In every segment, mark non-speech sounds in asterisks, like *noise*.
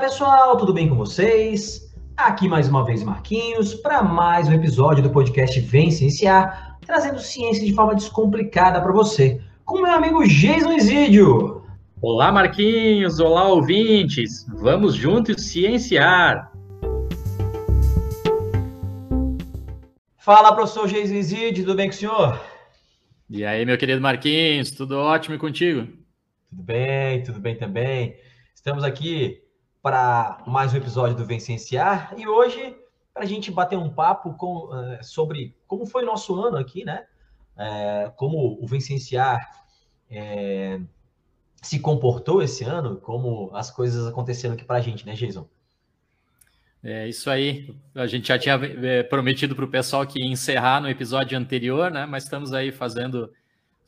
Pessoal, tudo bem com vocês? Aqui mais uma vez Marquinhos para mais um episódio do podcast Vem Cienciar, trazendo ciência de forma descomplicada para você, com meu amigo Jason Isidio. Olá Marquinhos, olá ouvintes, vamos juntos cienciar. Fala professor Jason Isidio, tudo bem com o senhor? E aí meu querido Marquinhos, tudo ótimo e contigo? Tudo bem, tudo bem também. Estamos aqui para mais um episódio do Vencenciar e hoje para a gente bater um papo com, uh, sobre como foi nosso ano aqui, né? Uh, como o Vencenciar uh, se comportou esse ano, como as coisas aconteceram aqui para a gente, né, Jason? É isso aí. A gente já tinha é, prometido para o pessoal que ia encerrar no episódio anterior, né? Mas estamos aí fazendo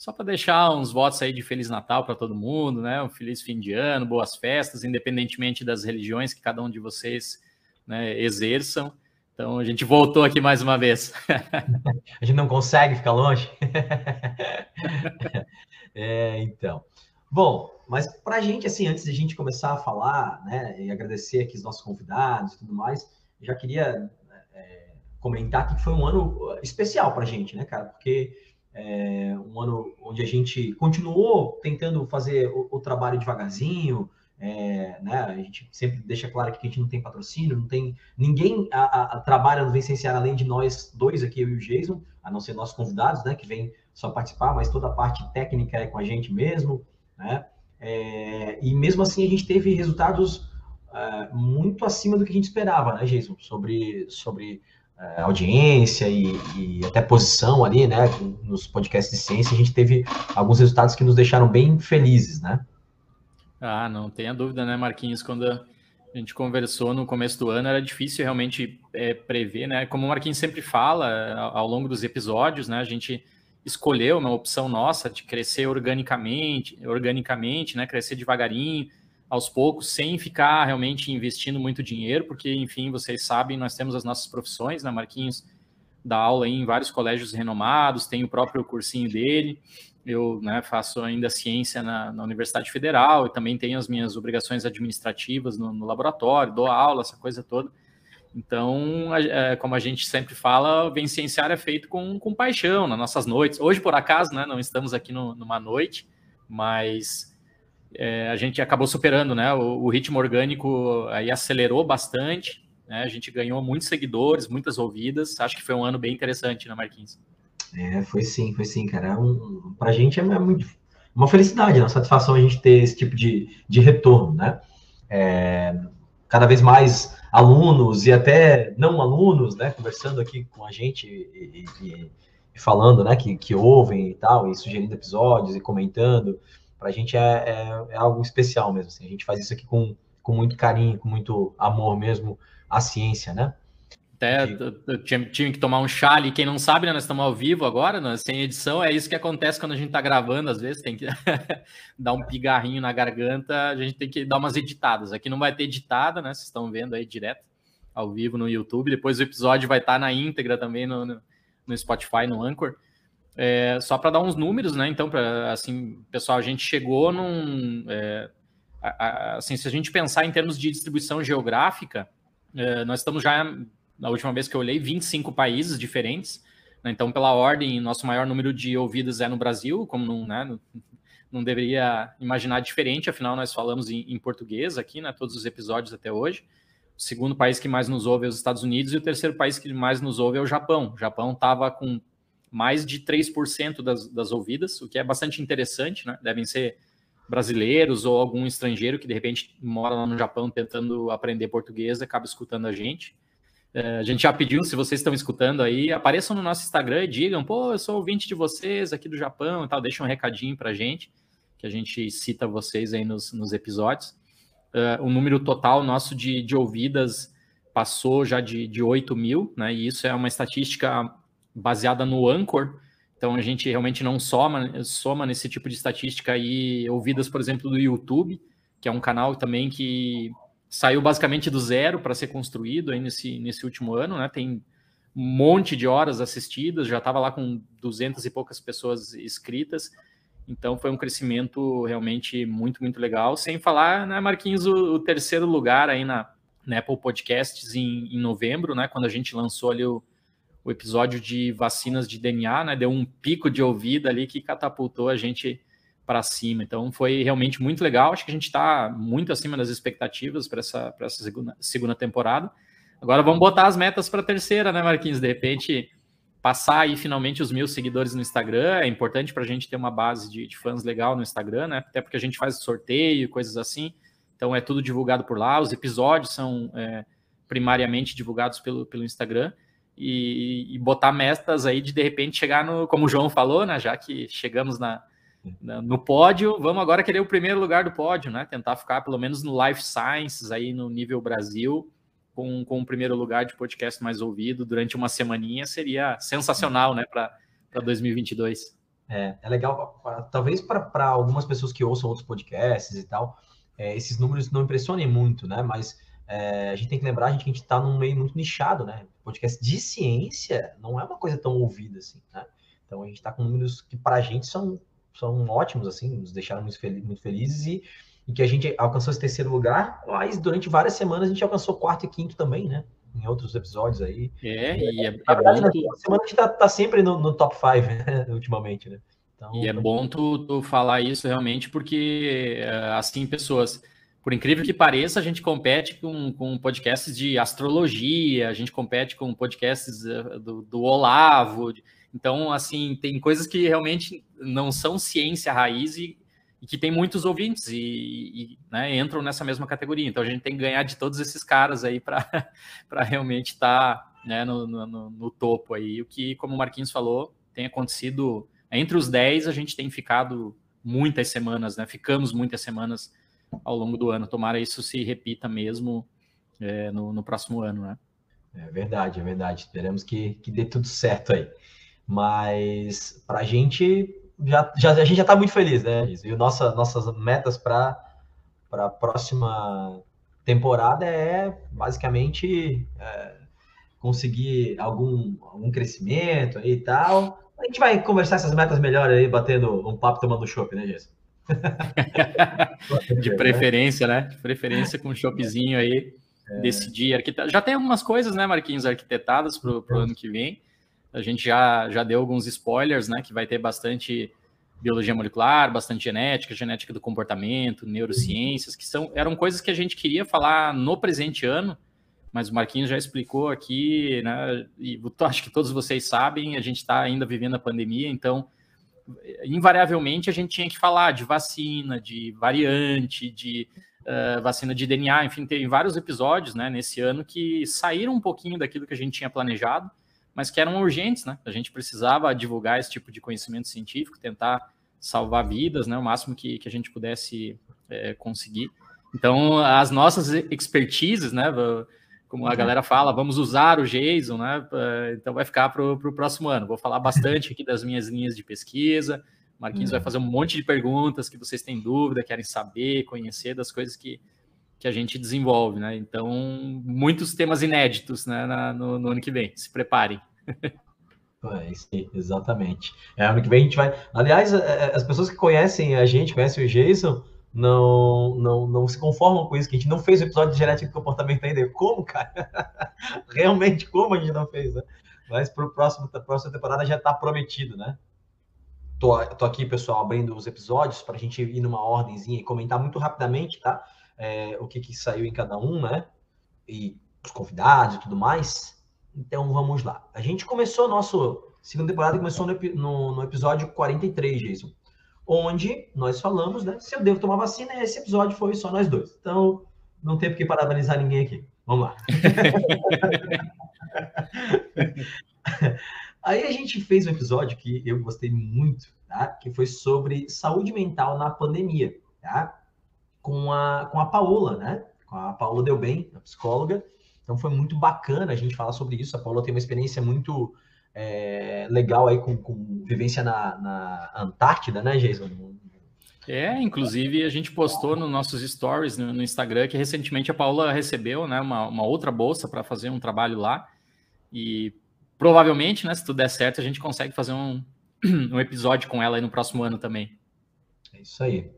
só para deixar uns votos aí de Feliz Natal para todo mundo, né? Um feliz fim de ano, boas festas, independentemente das religiões que cada um de vocês né, exerçam. Então a gente voltou aqui mais uma vez. *laughs* a gente não consegue ficar longe. *laughs* é, então. Bom, mas para a gente, assim, antes de a gente começar a falar, né, e agradecer aqui os nossos convidados e tudo mais, já queria é, comentar que foi um ano especial para a gente, né, cara? Porque é, um ano onde a gente continuou tentando fazer o, o trabalho devagarzinho, é, né? A gente sempre deixa claro que a gente não tem patrocínio, não tem ninguém a, a, a trabalha no Vencenciar além de nós dois aqui, eu e o Jason, a não ser nossos convidados, né? Que vêm só participar, mas toda a parte técnica é com a gente mesmo, né? É, e mesmo assim a gente teve resultados uh, muito acima do que a gente esperava, né, Jason? Sobre, sobre é, audiência e, e, até posição ali, né, nos podcasts de ciência, a gente teve alguns resultados que nos deixaram bem felizes, né? Ah, não tenha dúvida, né, Marquinhos, quando a gente conversou no começo do ano, era difícil realmente é, prever, né, como o Marquinhos sempre fala ao longo dos episódios, né, a gente escolheu uma opção nossa de crescer organicamente, organicamente, né, crescer devagarinho, aos poucos, sem ficar realmente investindo muito dinheiro, porque, enfim, vocês sabem, nós temos as nossas profissões, né? Marquinhos dá aula em vários colégios renomados, tem o próprio cursinho dele, eu né, faço ainda ciência na, na, Universidade Federal e também tenho as minhas obrigações administrativas no, no laboratório, dou aula, essa coisa toda. Então, é, como a gente sempre fala, o Cienciar é feito com, com paixão nas nossas noites. Hoje, por acaso, né, não estamos aqui no, numa noite, mas é, a gente acabou superando, né? O, o, ritmo orgânico aí acelerou bastante, né? A gente ganhou muitos seguidores, muitas ouvidas. Acho que foi um ano bem interessante, né, Marquinhos? É, foi sim, foi sim, cara. É um, pra gente é muito, uma felicidade, uma satisfação a gente ter esse tipo de, de retorno, né? É, cada vez mais alunos e até não alunos, né, conversando aqui com a gente e, e, e falando, né, que, que ouvem e tal, e sugerindo episódios e comentando para a gente é, é, é, algo especial mesmo. Assim. A gente faz isso aqui com, com muito carinho, com muito amor mesmo à ciência, né? Até eu tinha, tinha, que tomar um chá ali. Quem não sabe, né, nós estamos ao vivo agora, né, sem edição. É isso que acontece quando a gente está gravando. Às vezes tem que *laughs* dar um pigarrinho na garganta, a gente tem que dar umas editadas. Aqui não vai ter editada, né? Vocês estão vendo aí direto ao vivo no YouTube. Depois o episódio vai estar tá na íntegra também no, no, no Spotify, no Anchor. É, só para dar uns números, né? Então, pra, assim, pessoal, a gente chegou num. É, a, a, assim, se a gente pensar em termos de distribuição geográfica, é, nós estamos já, na última vez que eu olhei, 25 países diferentes. Né? Então, pela ordem, nosso maior número de ouvidas é no Brasil, como não, né, não deveria imaginar diferente, afinal, nós falamos em, em português aqui, né? Todos os episódios até hoje. O segundo país que mais nos ouve é os Estados Unidos e o terceiro país que mais nos ouve é o Japão. O Japão estava com mais de 3% das, das ouvidas, o que é bastante interessante, né? Devem ser brasileiros ou algum estrangeiro que de repente mora lá no Japão tentando aprender português e acaba escutando a gente. É, a gente já pediu, se vocês estão escutando aí, apareçam no nosso Instagram e digam, pô, eu sou ouvinte de vocês aqui do Japão e tal, deixa um recadinho pra gente, que a gente cita vocês aí nos, nos episódios. Uh, o número total nosso de, de ouvidas passou já de, de 8 mil, né? E isso é uma estatística baseada no Anchor. Então a gente realmente não soma, soma nesse tipo de estatística aí ouvidas, por exemplo, do YouTube, que é um canal também que saiu basicamente do zero para ser construído aí nesse, nesse último ano, né? Tem um monte de horas assistidas, já estava lá com duzentas e poucas pessoas inscritas. Então foi um crescimento realmente muito, muito legal. Sem falar, né, Marquinhos, o, o terceiro lugar aí na, na Apple Podcasts em, em, novembro, né? Quando a gente lançou ali o, o episódio de vacinas de DNA, né? Deu um pico de ouvido ali que catapultou a gente para cima. Então foi realmente muito legal. Acho que a gente está muito acima das expectativas para essa, essa segunda, segunda temporada. Agora vamos botar as metas para a terceira, né, Marquinhos? De repente passar aí finalmente os mil seguidores no Instagram. É importante para a gente ter uma base de, de, fãs legal no Instagram, né? Até porque a gente faz sorteio, coisas assim. Então é tudo divulgado por lá. Os episódios são é, primariamente divulgados pelo, pelo Instagram. E, e, botar metas aí de de repente chegar no, como o João falou, né? Já que chegamos na, na, no pódio, vamos agora querer o primeiro lugar do pódio, né? Tentar ficar pelo menos no Life Sciences aí no nível Brasil com, com o primeiro lugar de podcast mais ouvido durante uma semaninha seria sensacional, né, para 2022. É, é legal, talvez para algumas pessoas que ouçam outros podcasts e tal, é, esses números não impressionem muito, né? Mas é, a gente tem que lembrar gente, que a gente está num meio muito nichado, né? Podcast de ciência não é uma coisa tão ouvida assim, né? Então a gente está com números que para a gente são, são ótimos, assim, nos deixaram muito, fel muito felizes e em que a gente alcançou esse terceiro lugar, mas durante várias semanas a gente alcançou quarto e quinto também, né? Em outros episódios aí. É, e é, é, é verdade, bom. Tu... semana a gente tá, tá sempre no, no top 5, né? *laughs* ultimamente, né? Então, e é bom tu, tu falar isso realmente, porque eh, assim, pessoas, por incrível que pareça, a gente compete com, com podcasts de astrologia, a gente compete com podcasts eh, do, do Olavo. Então, assim, tem coisas que realmente não são ciência raiz e, e que tem muitos ouvintes e, e né, entram nessa mesma categoria. Então a gente tem que ganhar de todos esses caras aí para *laughs* realmente estar tá, né, no, no, no, topo aí. O que, como o Marquinhos falou, tem acontecido entre os 10, a gente tem ficado muitas semanas, né? Ficamos muitas semanas ao longo do ano. Tomara isso se repita mesmo é, no, no próximo ano, né? É verdade, é verdade. Esperamos que, que dê tudo certo aí. Mas para a gente já, já, a gente já está muito feliz, né? E nossa, nossas metas para a próxima temporada é basicamente é, conseguir algum, algum crescimento aí e tal. A gente vai conversar essas metas melhor aí, batendo um papo, tomando chopp, né, Gerson? *laughs* De preferência, né? De preferência com um choppzinho aí. É. Decidir arquitetar. Já tem algumas coisas, né, Marquinhos, arquitetadas para o ano que vem. A gente já, já deu alguns spoilers, né? Que vai ter bastante biologia molecular, bastante genética, genética do comportamento, neurociências, que são, eram coisas que a gente queria falar no presente ano, mas o Marquinhos já explicou aqui, né? E acho que todos vocês sabem, a gente está ainda vivendo a pandemia, então invariavelmente a gente tinha que falar de vacina, de variante, de uh, vacina de DNA, enfim, tem vários episódios, né, nesse ano que saíram um pouquinho daquilo que a gente tinha planejado, mas que eram urgentes, né? A gente precisava divulgar esse tipo de conhecimento científico, tentar salvar vidas, né? O máximo que, que a gente pudesse é, conseguir. Então, as nossas expertises, né? Como a uhum. galera fala, vamos usar o JSON, né? Então, vai ficar para o próximo ano. Vou falar bastante aqui das minhas linhas de pesquisa. Marquinhos uhum. vai fazer um monte de perguntas que vocês têm dúvida, querem saber, conhecer das coisas que, que a gente desenvolve, né? Então, muitos temas inéditos né, na, no, no, ano que vem. Se preparem. *laughs* É, sim, exatamente. É, ano que vem a gente vai. Aliás, é, é, as pessoas que conhecem a gente, conhecem o Jason, não, não, não se conformam com isso, que a gente não fez o episódio de genética de comportamento ainda. Como, cara? *laughs* Realmente, como a gente não fez, né? Mas para a próxima temporada já está prometido, né? Tô, tô aqui, pessoal, abrindo os episódios para a gente ir numa ordemzinha e comentar muito rapidamente, tá? é, o que, que saiu em cada um, né? E os convidados e tudo mais. Então vamos lá. A gente começou nosso segunda temporada começou no, no, no, episódio 43, Jason, onde nós falamos, né? Se eu devo tomar vacina, esse episódio foi só nós dois. Então não tem por que parabenizar ninguém aqui. Vamos lá. *laughs* Aí a gente fez um episódio que eu gostei muito, tá? Que foi sobre saúde mental na pandemia, tá? com a, com a Paola, né? Com a Paola Deu Bem, a psicóloga. Então foi muito bacana a gente falar sobre isso. A Paola tem uma experiência muito é, legal aí com, com vivência na, na, Antártida, né, Jason? É, inclusive a gente postou nos nossos stories no, no Instagram que recentemente a Paula recebeu né, uma, uma outra bolsa para fazer um trabalho lá. E provavelmente, né, se tudo der certo, a gente consegue fazer um, *clears throat* um episódio com ela aí no próximo ano também. É isso aí.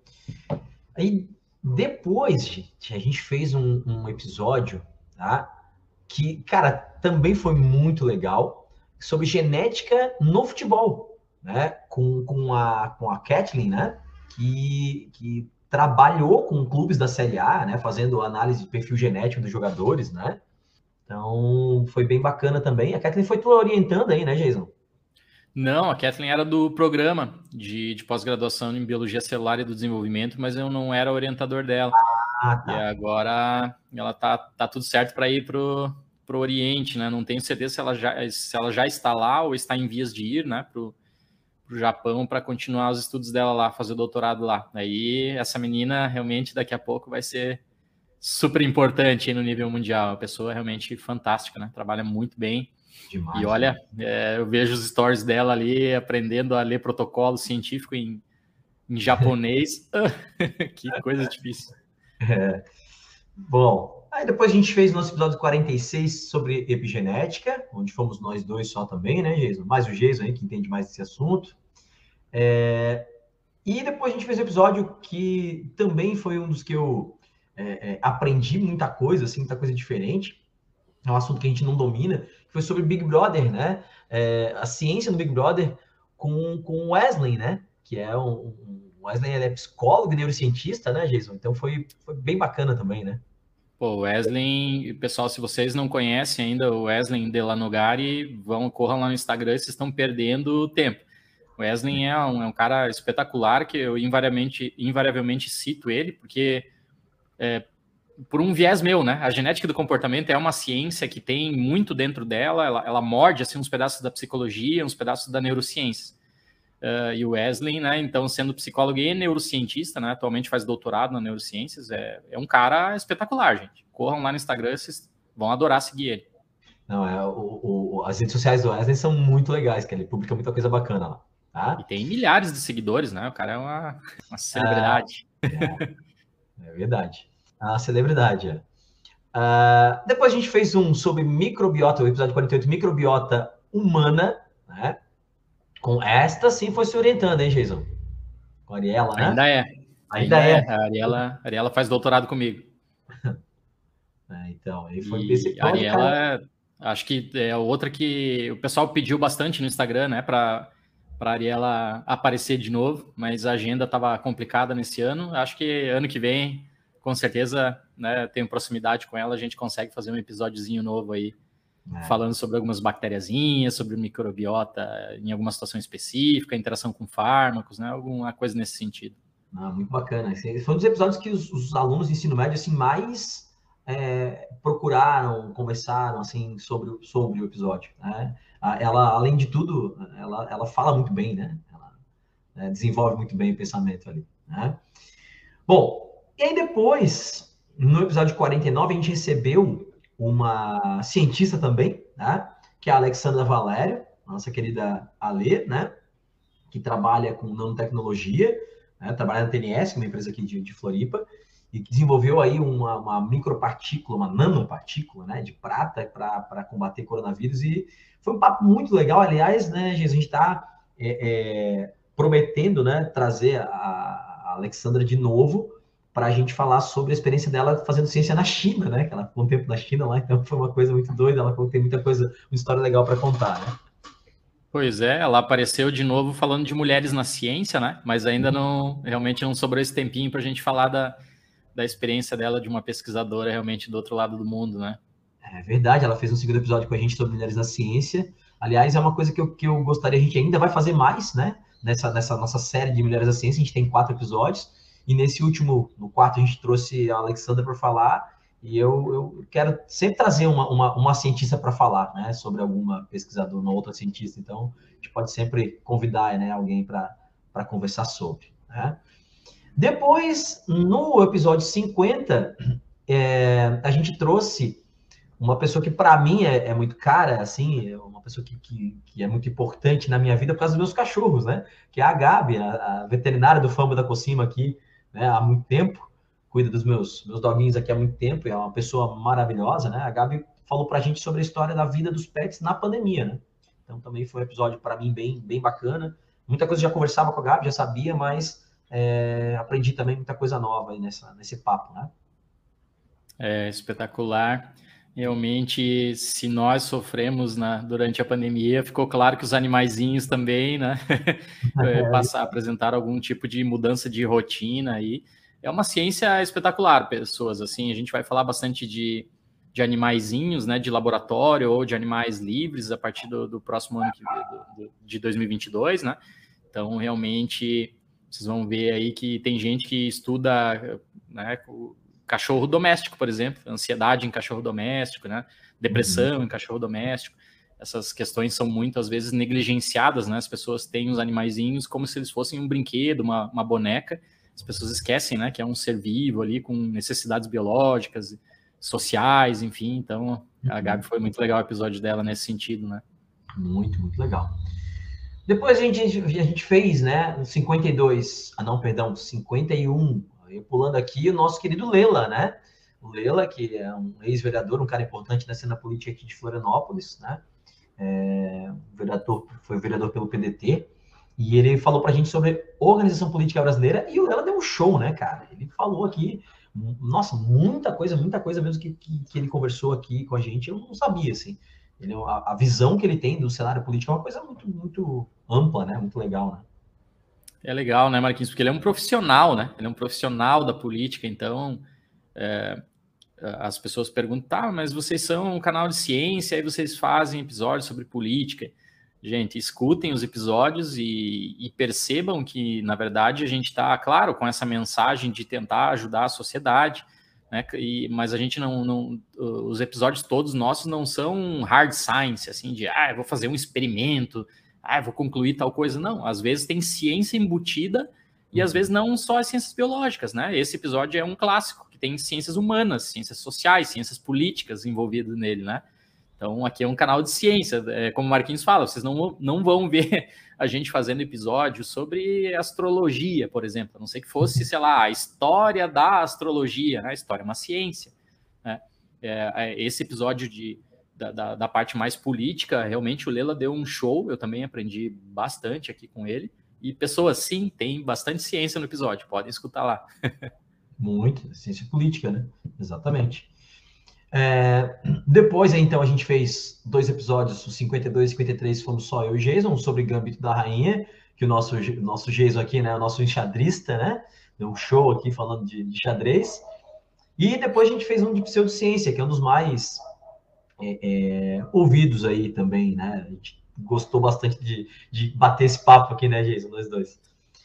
Aí depois, gente, a gente fez um, um episódio, tá? Que, cara, também foi muito legal sobre genética no futebol, né? Com, com, a, com a Kathleen, né? Que, que trabalhou com clubes da Série A, né? Fazendo análise de perfil genético dos jogadores, né? Então, foi bem bacana também. A Kathleen foi tu orientando aí, né, Jason? Não, a Kathleen era do programa de, de pós-graduação em Biologia Celular e do Desenvolvimento, mas eu não era orientador dela. Ah, tá. E agora ela tá, tá tudo certo para ir pro, pro Oriente, né? Não tenho certeza se ela, já, se ela já está lá ou está em vias de ir, né, pro, pro Japão para continuar os estudos dela lá, fazer o doutorado lá. Aí essa menina realmente daqui a pouco vai ser super importante no nível mundial. Uma pessoa realmente fantástica, né? Trabalha muito bem. Demais, e olha, né? é, eu vejo os stories dela ali aprendendo a ler protocolo científico em, em japonês. *laughs* *laughs* que coisa difícil. É. Bom, aí depois a gente fez nosso episódio 46 sobre epigenética, onde fomos nós dois só também, né, Jason? Mais o Jason aí, que entende mais desse assunto. É, e depois a gente fez um episódio que também foi um dos que eu é, é, aprendi muita coisa, assim, muita coisa diferente. É um assunto que a gente não domina, que foi sobre Big Brother, né? É, a ciência do Big Brother com, com Wesley, né? Que é um, um Wesley é psicólogo e neurocientista, né, Jason? Então foi, foi bem bacana também, né? Pô, Wesley, pessoal, se vocês não conhecem ainda o Wesley Delanogari, vão, corram lá no Instagram, vocês estão perdendo tempo. O Wesley é um, é um cara espetacular que eu invariavelmente, invariavelmente cito ele, porque é, por um viés meu, né? A genética do comportamento é uma ciência que tem muito dentro dela, ela, ela morde assim uns pedaços da psicologia, uns pedaços da neurociência. Uh, e o Wesley, né? Então, sendo psicólogo e neurocientista, né? Atualmente faz doutorado na neurociências, é, é um cara espetacular, gente. Corram lá no Instagram, vocês vão adorar seguir ele. Não, é, o, o, as redes sociais do Wesley são muito legais, que ele publica muita coisa bacana lá. Tá? E tem milhares de seguidores, né? O cara é uma, uma celebridade. É, é verdade a celebridade. É. Uh, depois a gente fez um sobre microbiota, o episódio 48, microbiota humana? Com esta sim foi se orientando, hein, Jason? Com a Ariela, né? Ainda é. Ainda, Ainda é. é. A Ariela, a Ariela faz doutorado comigo. é, *laughs* então, ele foi e a Ariela, cara. acho que é outra que o pessoal pediu bastante no Instagram, né? Para para a Ariela aparecer de novo, mas a agenda estava complicada nesse ano. Acho que ano que vem com certeza, né, tenho proximidade com ela, a gente consegue fazer um episódiozinho novo aí, é. falando sobre algumas bactériazinhas, sobre microbiota em alguma situação específica, interação com fármacos, né, alguma coisa nesse sentido. Ah, muito bacana. Esse foi um dos episódios que os, os alunos de ensino médio assim mais é, procuraram, conversaram assim sobre, sobre o episódio. Né? Ela, além de tudo, ela, ela fala muito bem, né? Ela é, desenvolve muito bem o pensamento ali. Né? Bom, e aí depois, no episódio 49, a gente recebeu uma cientista também, né? Que é a Alexandra Valério, nossa querida Ale, né? Que trabalha com nanotecnologia, né? trabalha na TNS, uma empresa aqui de, de Floripa, e que desenvolveu aí uma, uma micropartícula, uma nanopartícula, né? De prata para combater coronavírus. E foi um papo muito legal. Aliás, né, a gente está é, é, prometendo, né? Trazer a, a Alexandra de novo para a gente falar sobre a experiência dela fazendo ciência na China, né? Que ela ficou um tempo na China lá, então foi uma coisa muito doida. Ela tem muita coisa, uma história legal para contar, né? Pois é, ela apareceu de novo falando de mulheres na ciência, né? Mas ainda não, realmente não sobrou esse tempinho para a gente falar da, da experiência dela de uma pesquisadora realmente do outro lado do mundo, né? É verdade, ela fez um segundo episódio com a gente sobre mulheres na ciência. Aliás, é uma coisa que eu, que eu gostaria, a gente ainda vai fazer mais, né? Nessa, nessa nossa série de mulheres na ciência, a gente tem quatro episódios. E nesse último, no quarto, a gente trouxe a Alexandra para falar. E eu, eu quero sempre trazer uma, uma, uma cientista para falar, né, sobre alguma pesquisadora, uma outra cientista. Então, a gente pode sempre convidar, né, alguém para conversar sobre. Né? Depois, no episódio 50, é, a gente trouxe uma pessoa que para mim é, é, muito cara, assim, é uma pessoa que, que, que, é muito importante na minha vida por causa dos meus cachorros, né? Que é a Gabi, a, a veterinária do Fama da Cocima aqui, né, há muito tempo, cuida dos meus, meus doguinhos aqui há muito tempo, e é uma pessoa maravilhosa, né? A Gabi falou para a gente sobre a história da vida dos pets na pandemia, né? Então também foi um episódio para mim bem, bem bacana. Muita coisa já conversava com a Gabi, já sabia, mas é, aprendi também muita coisa nova nessa, nesse papo, né? É espetacular. Realmente, se nós sofremos na, durante a pandemia, ficou claro que os animaizinhos também, né? *laughs* *laughs* É, passar, apresentar algum tipo de mudança de rotina aí. É uma ciência espetacular, pessoas. Assim, a gente vai falar bastante de, de animaizinhos, né? De laboratório ou de animais livres a partir do, do próximo ano que, do, do, de 2022, né? Então, realmente, vocês vão ver aí que tem gente que estuda né, cachorro doméstico, por exemplo, ansiedade em cachorro doméstico, né? Depressão uhum. em cachorro doméstico. Essas questões são muitas vezes negligenciadas, né? As pessoas têm os animaizinhos como se eles fossem um brinquedo, uma, uma boneca. As pessoas esquecem, né, que é um ser vivo ali com necessidades biológicas, sociais, enfim. Então, a uhum. Gabi foi muito legal o episódio dela nesse sentido, né? Muito, muito legal. Depois a gente, a gente fez, né, 52, ah não, perdão, 51 pulando aqui o nosso querido Lela, né? O Lela, que é um ex-vereador, um cara importante na cena política aqui de Florianópolis, né? É, vereador, foi vereador pelo PDT, e ele falou para a gente sobre organização política brasileira, e o Lela deu um show, né, cara? Ele falou aqui, nossa, muita coisa, muita coisa mesmo que, que, que ele conversou aqui com a gente, eu não sabia, assim. Ele, a, a visão que ele tem do cenário político é uma coisa muito, muito ampla, né? Muito legal, né? É legal, né, Marquinhos? Porque ele é um profissional, né? Ele é um profissional da política, então é, as pessoas perguntam, tá, mas vocês são um canal de ciência, aí vocês fazem episódios sobre política. Gente, escutem os episódios e, e percebam que, na verdade, a gente está, claro, com essa mensagem de tentar ajudar a sociedade, né? E, mas a gente não, não, Os episódios todos nossos não são hard science, assim, de, ah, eu vou fazer um experimento, ah, vou concluir tal coisa. Não, às vezes tem ciência embutida e às uhum. vezes não só as ciências biológicas, né? Esse episódio é um clássico, que tem ciências humanas, ciências sociais, ciências políticas envolvidas nele, né? Então, aqui é um canal de ciência, é, como o Marquinhos fala, vocês não, não vão ver a gente fazendo episódios sobre astrologia, por exemplo, a não sei que fosse, sei lá, a história da astrologia, né? A história é uma ciência, né? É, é esse episódio de, da, da, da, parte mais política, realmente o Lela deu um show, eu também aprendi bastante aqui com ele. E pessoas, sim, tem bastante ciência no episódio, podem escutar lá. *laughs* Muito, ciência política, né? Exatamente. É, depois, então, a gente fez dois episódios, os 52 e 53, fomos só eu e Jason, sobre Gambito da Rainha, que o nosso, nosso Jason aqui, né, o nosso enxadrista, né, deu um show aqui falando de, de xadrez. E depois a gente fez um de pseudociência, que é um dos mais é, é, ouvidos aí também, né? A gente gostou bastante de, de bater esse papo aqui, né, Jason, nós dois.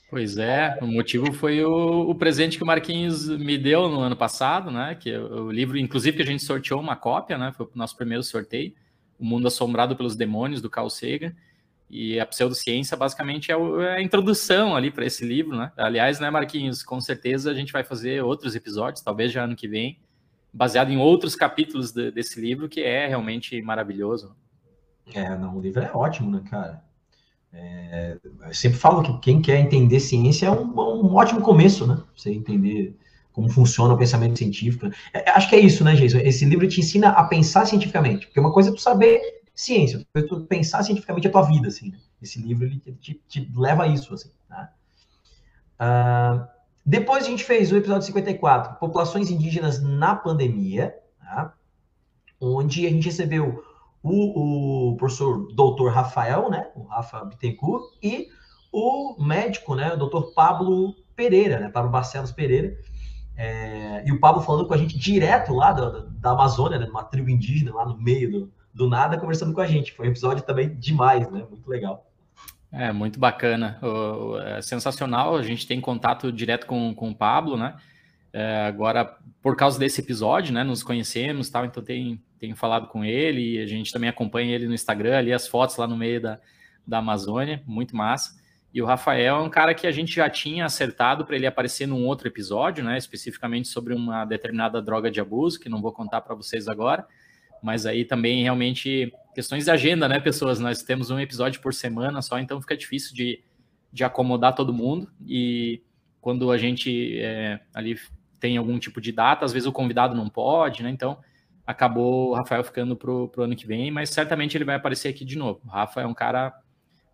Pois é, o motivo foi o, o, presente que o Marquinhos me deu no ano passado, né? Que o livro, inclusive, que a gente sorteou uma cópia, né? Foi o nosso primeiro sorteio, O Mundo Assombrado pelos Demônios, do Carl Sagan. E a pseudociência, basicamente, é, é a introdução ali para esse livro, né? Aliás, né, Marquinhos? Com certeza a gente vai fazer outros episódios, talvez já ano que vem, baseado em outros capítulos de, desse livro, que é realmente maravilhoso. É, não, o livro é ótimo, né, cara? É, eu sempre falo que quem quer entender ciência é um, um ótimo começo, né? Você entender como funciona o pensamento científico. É, acho que é isso, né, Jason? Esse livro te ensina a pensar cientificamente, porque uma coisa é tu saber ciência, é tu pensar cientificamente a tua vida, assim. Né? Esse livro ele te, te, leva a isso, assim. Tá? Uh, depois a gente fez o episódio 54, Populações Indígenas na Pandemia, tá? onde a gente recebeu o, o professor doutor Rafael, né? o Rafa Bittencourt, e o médico, né? o doutor Pablo Pereira, né? Pablo Barcelos Pereira, é, e o Pablo falando com a gente direto lá da, da Amazônia, né? Uma tribo indígena lá no meio do, do nada, conversando com a gente. Foi um episódio também demais, né? Muito legal. É, muito bacana. é sensacional. A gente tem contato direto com, com o Pablo, né? É, agora, por causa desse episódio, né? Nos conhecemos tal, então tem, tenho falado com ele e a gente também acompanha ele no Instagram, ali as fotos lá no meio da, da Amazônia, muito massa. E o Rafael é um cara que a gente já tinha acertado para ele aparecer num outro episódio, né? Especificamente sobre uma determinada droga de abuso, que não vou contar para vocês agora. Mas aí também realmente questões de agenda, né, pessoas? Nós temos um episódio por semana só, então fica difícil de, de acomodar todo mundo. E quando a gente é, ali tem algum tipo de data, às vezes o convidado não pode, né? Então acabou o Rafael ficando pro, pro ano que vem, mas certamente ele vai aparecer aqui de novo. O Rafa é um cara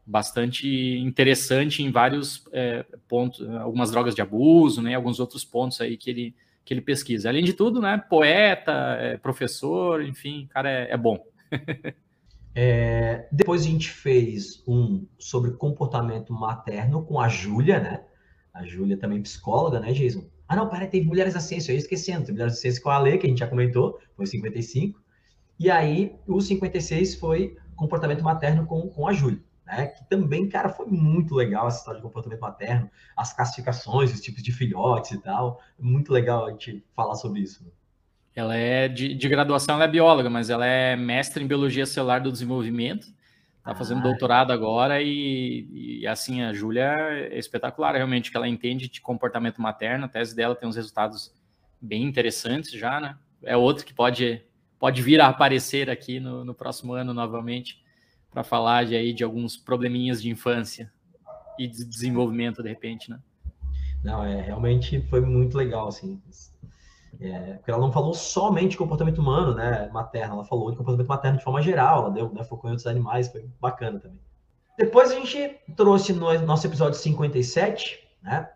bastante interessante em vários é, pontos, algumas drogas de abuso, né, alguns outros pontos aí que ele, que ele pesquisa. Além de tudo, né, poeta, é, professor, enfim, cara é, é bom. *laughs* É, depois a gente fez um sobre comportamento materno com a Júlia, né? A Júlia também psicóloga, né, Jason? Ah, não, peraí, teve Mulheres da Ciência, eu ia esquecendo. Tem Mulheres da Ciência com a Ale, que a gente já comentou, foi 55. E aí, o 56 foi comportamento materno com, com a Júlia, né? Que também, cara, foi muito legal essa história de comportamento materno, as classificações, os tipos de filhotes e tal. Muito legal a gente falar sobre isso. Né? Ela é de, de, graduação, ela é bióloga, mas ela é mestre em biologia celular do desenvolvimento. Está fazendo ah, doutorado agora e, e, assim a Júlia é espetacular, realmente, que ela entende de comportamento materno. A tese dela tem uns resultados bem interessantes já, né? É outro que pode, pode vir a aparecer aqui no, no próximo ano novamente para falar de, aí, de alguns probleminhas de infância e de desenvolvimento, de repente, né? Não, é, realmente foi muito legal, assim. É, porque ela não falou somente de comportamento humano, né, materno, ela falou de comportamento materno de forma geral, ela deu, né, focou em outros animais, foi bacana também. Depois a gente trouxe no nosso episódio 57, né,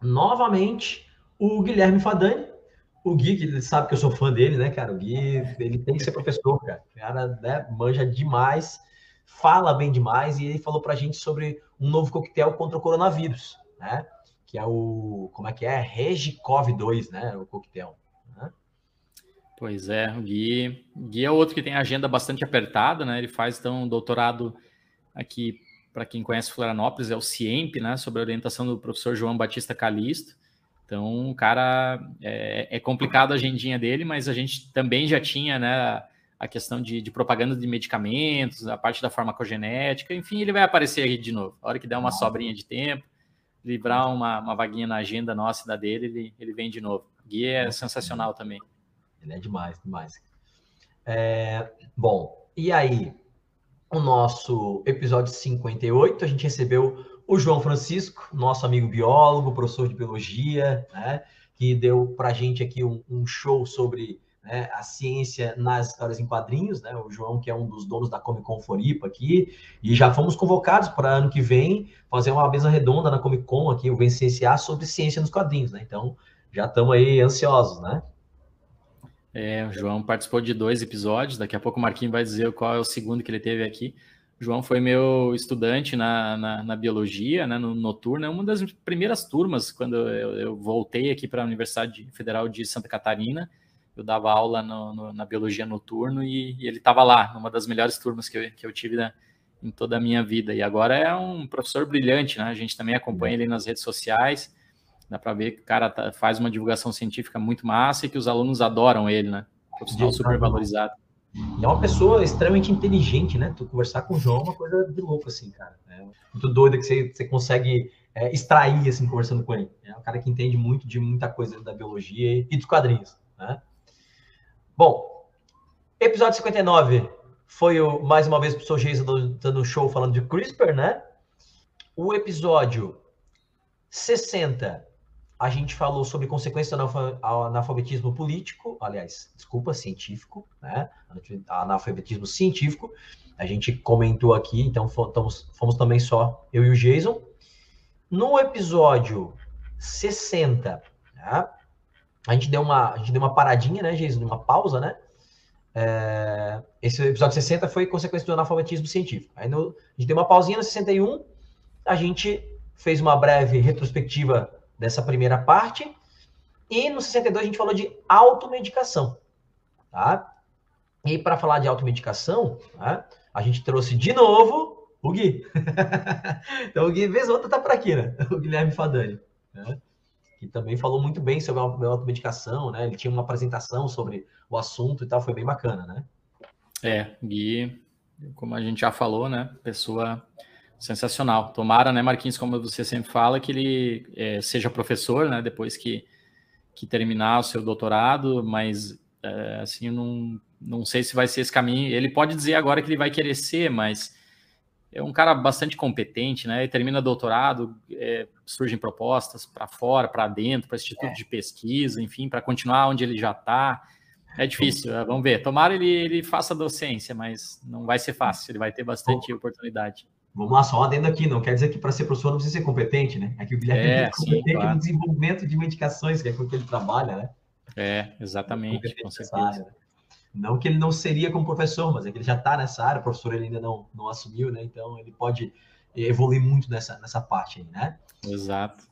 novamente, o Guilherme Fadani, o Gui, ele sabe que eu sou fã dele, né, cara, o Gui, ele tem que ser professor, cara, o cara, né, manja demais, fala bem demais, e ele falou pra gente sobre um novo coquetel contra o coronavírus, né, que é o, como é que é? Regicov 2, né? O coquetel. Né? Pois é, o Gui, Gui é outro que tem agenda bastante apertada, né? Ele faz então um doutorado aqui, para quem conhece Florianópolis, é o CIEMP, né? Sobre a orientação do professor João Batista Calisto. Então, o cara é, é complicado a agendinha dele, mas a gente também já tinha, né? A questão de, de, propaganda de medicamentos, a parte da farmacogenética, enfim, ele vai aparecer aí de novo. A hora que der uma sobrinha de tempo, livrar uma, uma vaguinha na agenda nossa da dele, ele, ele vem de novo. Gui é sensacional também. Ele é demais, demais. É, bom, e aí, o nosso episódio 58, a gente recebeu o João Francisco, nosso amigo biólogo, professor de biologia, né, que deu para a gente aqui um, um show sobre né, a ciência nas histórias em quadrinhos, né? O João, que é um dos donos da Comic Con Floripa aqui, e já fomos convocados para ano que vem fazer uma mesa redonda na Comic Con aqui, o Vencenciar, sobre ciência nos quadrinhos, né? Então, já estamos aí ansiosos, né? É, o João participou de dois episódios, daqui a pouco o Marquinhos vai dizer qual é o segundo que ele teve aqui. João foi meu estudante na, na, na biologia, né, no noturno, é uma das primeiras turmas quando eu, eu voltei aqui para a Universidade Federal de Santa Catarina eu dava aula no, no, na biologia noturno e, e ele estava lá, numa das melhores turmas que eu, que eu tive na, em toda a minha vida. E agora é um professor brilhante, né? A gente também acompanha ele nas redes sociais, dá para ver que o cara tá, faz uma divulgação científica muito massa e que os alunos adoram ele, né? Profissional super valorizado. E é uma pessoa extremamente inteligente, né? Tu conversar com o João é uma coisa de louco, assim, cara. É muito doido que você, você consegue é, extrair, assim, conversando com ele. É um cara que entende muito de muita coisa da biologia e dos quadrinhos, né? Bom, episódio 59 foi o, mais uma vez o professor Geisa dando um show falando de CRISPR, né? O episódio 60, a gente falou sobre consequências do analfabetismo político, aliás, desculpa, científico, né? Analfabetismo científico. A gente comentou aqui, então fomos, fomos também só eu e o Jason. No episódio 60, né? a gente deu uma, a gente deu uma paradinha, né, Jason? Uma pausa, né? É, esse episódio 60 foi consequência do analfabetismo científico. Aí no, a gente deu uma pausinha no 61, a gente fez uma breve retrospectiva dessa primeira parte, e no 62 a gente falou de automedicação, tá? E para falar de automedicação, tá? a gente trouxe de novo o Gui. *laughs* então o Gui, vez ou outra, tá por aqui, né? *laughs* O Guilherme Fadani. Né? que também falou muito bem sobre a automedicação, né? Ele tinha uma apresentação sobre o assunto e tal, foi bem bacana, né? É, Gui, como a gente já falou, né? Pessoa sensacional. Tomara, né, Marquinhos, como você sempre fala, que ele é, seja professor, né? Depois que, que terminar o seu doutorado, mas é, assim, não, não sei se vai ser esse caminho. Ele pode dizer agora que ele vai querer ser, mas é um cara bastante competente, né? Ele termina doutorado, é, surgem propostas para fora, para dentro, para instituto é. de pesquisa, enfim, para continuar onde ele já está. É difícil, é, vamos ver. Tomara ele, ele faça docência, mas não vai ser fácil, ele vai ter bastante oportunidade. Vamos lá, só um adendo aqui, não quer dizer que para ser professor não precisa ser competente, né? É que o Guilherme é, é competente sim, claro. no desenvolvimento de medicações, que é com que ele trabalha, né? É, exatamente, com certeza. Área, né? Não que ele não seria como professor, mas é que ele já está nessa área, o professor ele ainda não, não assumiu, né? Então ele pode evoluir muito nessa, nessa parte aí, né? Exato.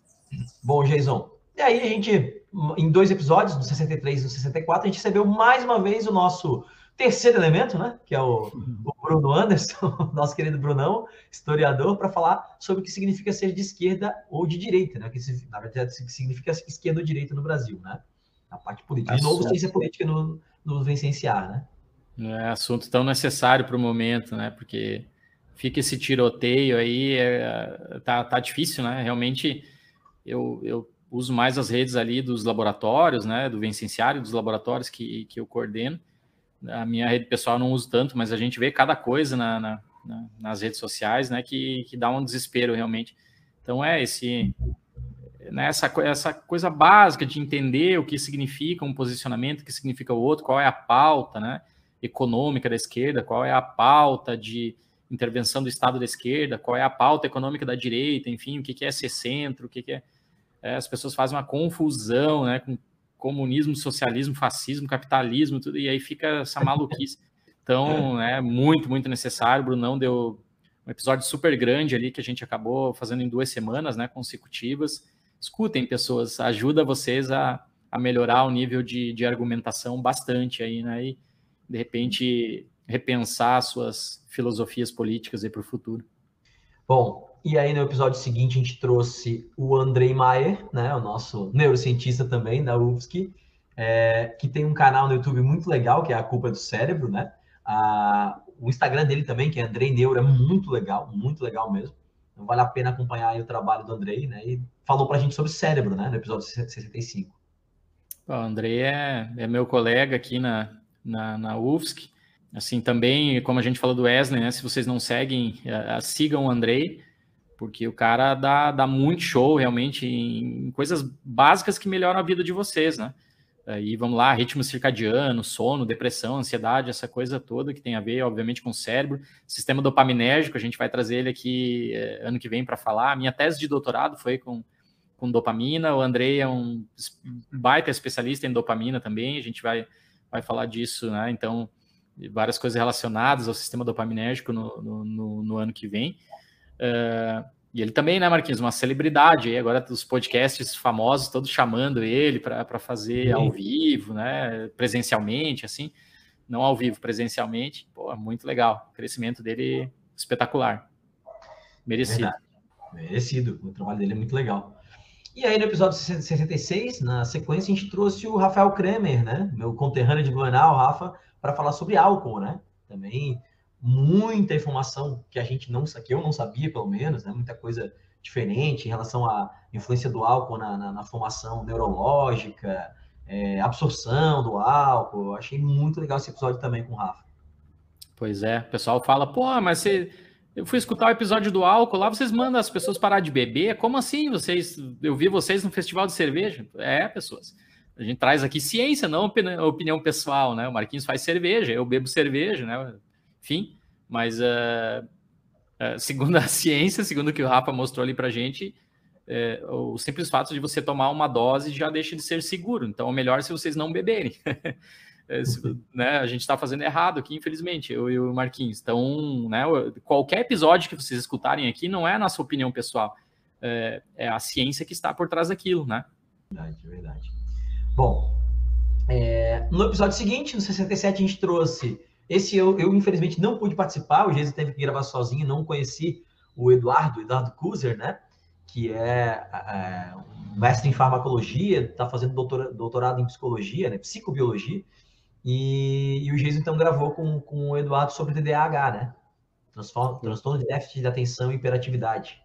Bom, Jason, e aí a gente, em dois episódios, no 63 e no 64, a gente recebeu mais uma vez o nosso terceiro elemento, né? Que é o, o Bruno Anderson, *laughs* nosso querido Brunão, historiador, para falar sobre o que significa ser de esquerda ou de direita, né? Que na verdade significa esquerda ou direita no Brasil, né? A parte política. De novo, ciência política no, no Vicenciar, né? É assunto tão necessário para o momento, né? Porque fica esse tiroteio aí, é, tá, tá difícil, né? Realmente, eu, eu uso mais as redes ali dos laboratórios, né? Do Vicenciário, dos laboratórios que, que eu coordeno. A minha rede pessoal não uso tanto, mas a gente vê cada coisa na, na, na, nas redes sociais, né? Que, que dá um desespero realmente. Então é esse né, essa, essa coisa básica de entender o que significa um posicionamento, o que significa o outro, qual é a pauta né, econômica da esquerda, qual é a pauta de intervenção do Estado da esquerda, qual é a pauta econômica da direita, enfim, o que é ser centro, o que é. é as pessoas fazem uma confusão né, com comunismo, socialismo, fascismo, capitalismo, tudo, e aí fica essa maluquice. Então, *laughs* é muito, muito necessário. O Brunão deu um episódio super grande ali que a gente acabou fazendo em duas semanas, né, consecutivas escutem pessoas, ajuda vocês a, a melhorar o nível de, de argumentação bastante aí, né? E, de repente, repensar suas filosofias políticas aí para o futuro. Bom, e aí no episódio seguinte a gente trouxe o Andrei Maier, né, o nosso neurocientista também da UFSC, é, que tem um canal no YouTube muito legal, que é A Culpa do Cérebro, né? A, o Instagram dele também, que é Andrei Neuro, é muito legal, muito legal mesmo. Então vale a pena acompanhar o trabalho do Andrei, né? E falou para a gente sobre cérebro, né? No episódio 65. O Andrei é, é meu colega aqui na, na, na UFSC. Assim, também, como a gente falou do Wesley, né? Se vocês não seguem, uh, sigam o Andrei, porque o cara dá, dá muito show realmente em coisas básicas que melhoram a vida de vocês, né? Aí vamos lá, ritmo circadiano, sono, depressão, ansiedade, essa coisa toda que tem a ver, obviamente, com o cérebro. Sistema dopaminérgico, a gente vai trazer ele aqui eh, ano que vem para falar. A minha tese de doutorado foi com, com dopamina. O Andrei é um baita especialista em dopamina também. A gente vai, vai falar disso, né? Então, várias coisas relacionadas ao sistema dopaminérgico no, no, no, no ano que vem. Uh, e ele também, né, Marquinhos, uma celebridade aí, agora os podcasts famosos todos chamando ele para fazer Sim. ao vivo, né, presencialmente, assim, não ao vivo, presencialmente. Pô, muito legal. O crescimento dele espetacular. Merecido. Verdade. Merecido. O trabalho dele é muito legal. E aí, no episódio 66, na sequência, a gente trouxe o Rafael Kremer, né? Meu conterrâneo de Blumenau, Rafa, para falar sobre álcool, né? Também muita informação que a gente não que eu não sabia, pelo menos, né? Muita coisa diferente em relação à influência do álcool na, na, na formação neurológica, é, absorção do álcool. Eu achei muito legal esse episódio também com o Rafa. Pois é, o pessoal fala, pô, mas você. Eu fui escutar o episódio do álcool lá, vocês mandam as pessoas parar de beber? Como assim? Vocês, eu vi vocês no festival de cerveja. É, pessoas. A gente traz aqui ciência, não opinião pessoal, né? O Marquinhos faz cerveja, eu bebo cerveja, né? Enfim, mas uh, uh, segundo *laughs* a ciência, segundo o que o Rafa mostrou ali para gente, é, o simples fato de você tomar uma dose já deixa de ser seguro. Então, é melhor se vocês não beberem. *laughs* é, né, a gente está fazendo errado aqui, infelizmente, eu e o Marquinhos. Então, né, qualquer episódio que vocês escutarem aqui não é a nossa opinião pessoal, é, é a ciência que está por trás daquilo, né? Verdade, verdade. Bom, é, no episódio seguinte, no 67, a gente trouxe esse eu, eu infelizmente, não pude participar, o Jesus teve que gravar sozinho, não conheci o Eduardo, Eduardo Kuzer, né? Que é, é um mestre em farmacologia, está fazendo doutora, doutorado em psicologia, né? Psicobiologia. E, e o Jesus então gravou com, com o Eduardo sobre TDAH, né? Transform, transtorno de déficit de atenção e hiperatividade.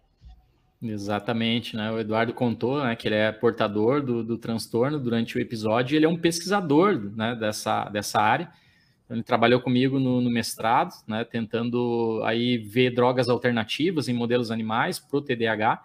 Exatamente, né? O Eduardo contou né, que ele é portador do, do transtorno durante o episódio e ele é um pesquisador né, dessa, dessa área. Ele trabalhou comigo no, no mestrado, né, tentando aí ver drogas alternativas em modelos animais para o TDAH,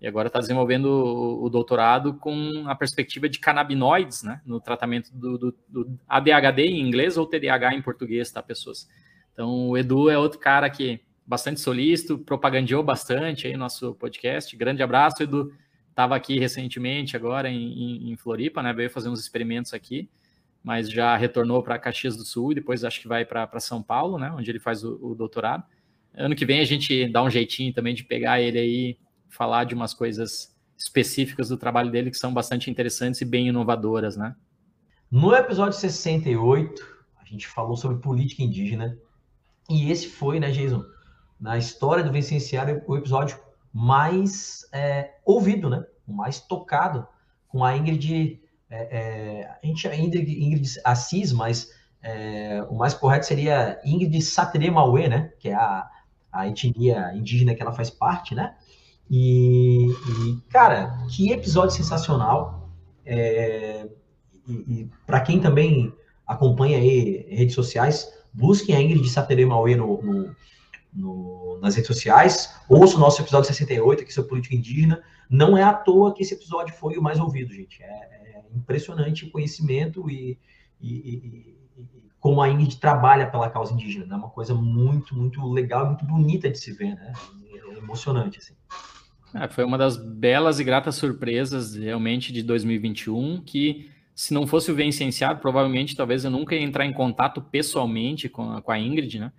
e agora está desenvolvendo o, o, doutorado com a perspectiva de canabinoides, né, no tratamento do, do, do, ADHD em inglês ou TDAH em português, tá, pessoas? Então, o Edu é outro cara que bastante solícito, propagandeou bastante aí nosso podcast. Grande abraço, Edu. Estava aqui recentemente, agora em, em, em, Floripa, né? Veio fazer uns experimentos aqui, mas já retornou para Caxias do Sul e depois acho que vai para São Paulo, né? Onde ele faz o, o, doutorado. Ano que vem a gente dá um jeitinho também de pegar ele aí, falar de umas coisas específicas do trabalho dele que são bastante interessantes e bem inovadoras, né? No episódio 68, a gente falou sobre política indígena e esse foi, né, Jason, na história do Vicenciário, o episódio mais é, ouvido, né? O mais tocado, com a Ingrid, é, é, a gente a Ingrid, Ingrid Assis, mas é, o mais correto seria Ingrid Satere Mauê, né? Que é a, a etnia indígena que ela faz parte, né? E, e cara, que episódio sensacional. É, e, e para quem também acompanha aí redes sociais, busquem a Ingrid Satere Mauê no, no, no, nas redes sociais, ouça o nosso episódio 68, aqui sobre política indígena. Não é à toa que esse episódio foi o mais ouvido, gente. É, é impressionante o conhecimento e, e, e, e, como a Ingrid trabalha pela causa indígena. É né? uma coisa muito, muito legal, muito bonita de se ver, né? É emocionante, assim. É, foi uma das belas e gratas surpresas realmente de 2021 que se não fosse o Vencenciado, provavelmente talvez eu nunca ia entrar em contato pessoalmente com a, com a Ingrid, né?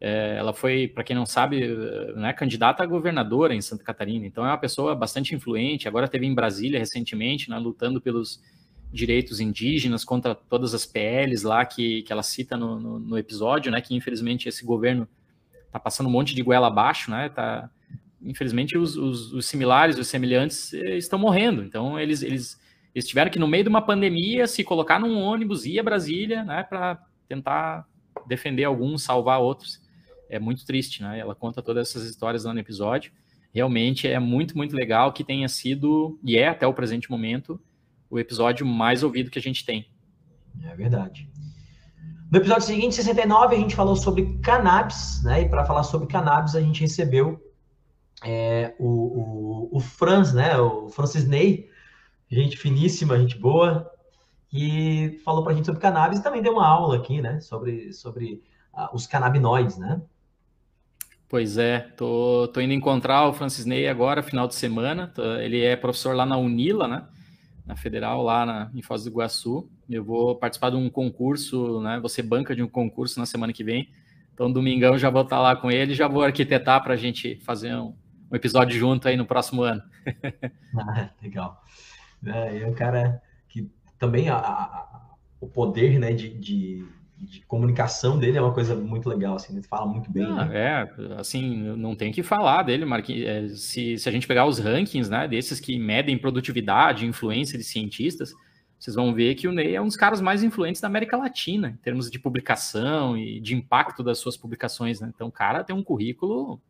É, ela foi, para quem não sabe, né, candidata a governadora em Santa Catarina, então é uma pessoa bastante influente. Agora teve em Brasília recentemente, né, lutando pelos direitos indígenas contra todas as PLs lá que, que ela cita no, no, no episódio, né, que infelizmente esse governo está passando um monte de goela abaixo, né, tá, infelizmente os, os, os similares, os semelhantes eh, estão morrendo, então eles, eles, eles tiveram que no meio de uma pandemia se colocar num ônibus, ir a Brasília, né, para tentar defender alguns, salvar outros é muito triste, né? Ela conta todas essas histórias lá no episódio. Realmente é muito, muito legal que tenha sido, e é até o presente momento, o episódio mais ouvido que a gente tem. É verdade. No episódio seguinte, 69, a gente falou sobre cannabis, né? E para falar sobre cannabis, a gente recebeu é, o, o, o Franz, né? O Francis Ney, gente finíssima, gente boa, e falou para a gente sobre cannabis e também deu uma aula aqui, né? Sobre, sobre uh, os canabinoides, né? Pois é, tô, tô indo encontrar o Francis Ney agora, final de semana. Ele é professor lá na Unila, né? Na Federal, lá na, em Foz do Iguaçu. Eu vou participar de um concurso, né? Você banca de um concurso na semana que vem. Então, domingão já vou estar lá com ele, já vou arquitetar para a gente fazer um, um, episódio junto aí no próximo ano. *laughs* ah, legal. É, é um cara que também a, a, o poder, né, de, de de comunicação dele é uma coisa muito legal, assim, ele fala muito bem. Ah, né? É, assim, não tem que falar dele, Marquinhos. É, se, se a gente pegar os rankings, né, desses que medem produtividade, influência de cientistas, vocês vão ver que o Ney é um dos caras mais influentes da América Latina, em termos de publicação e de impacto das suas publicações, né? Então, o cara tem um currículo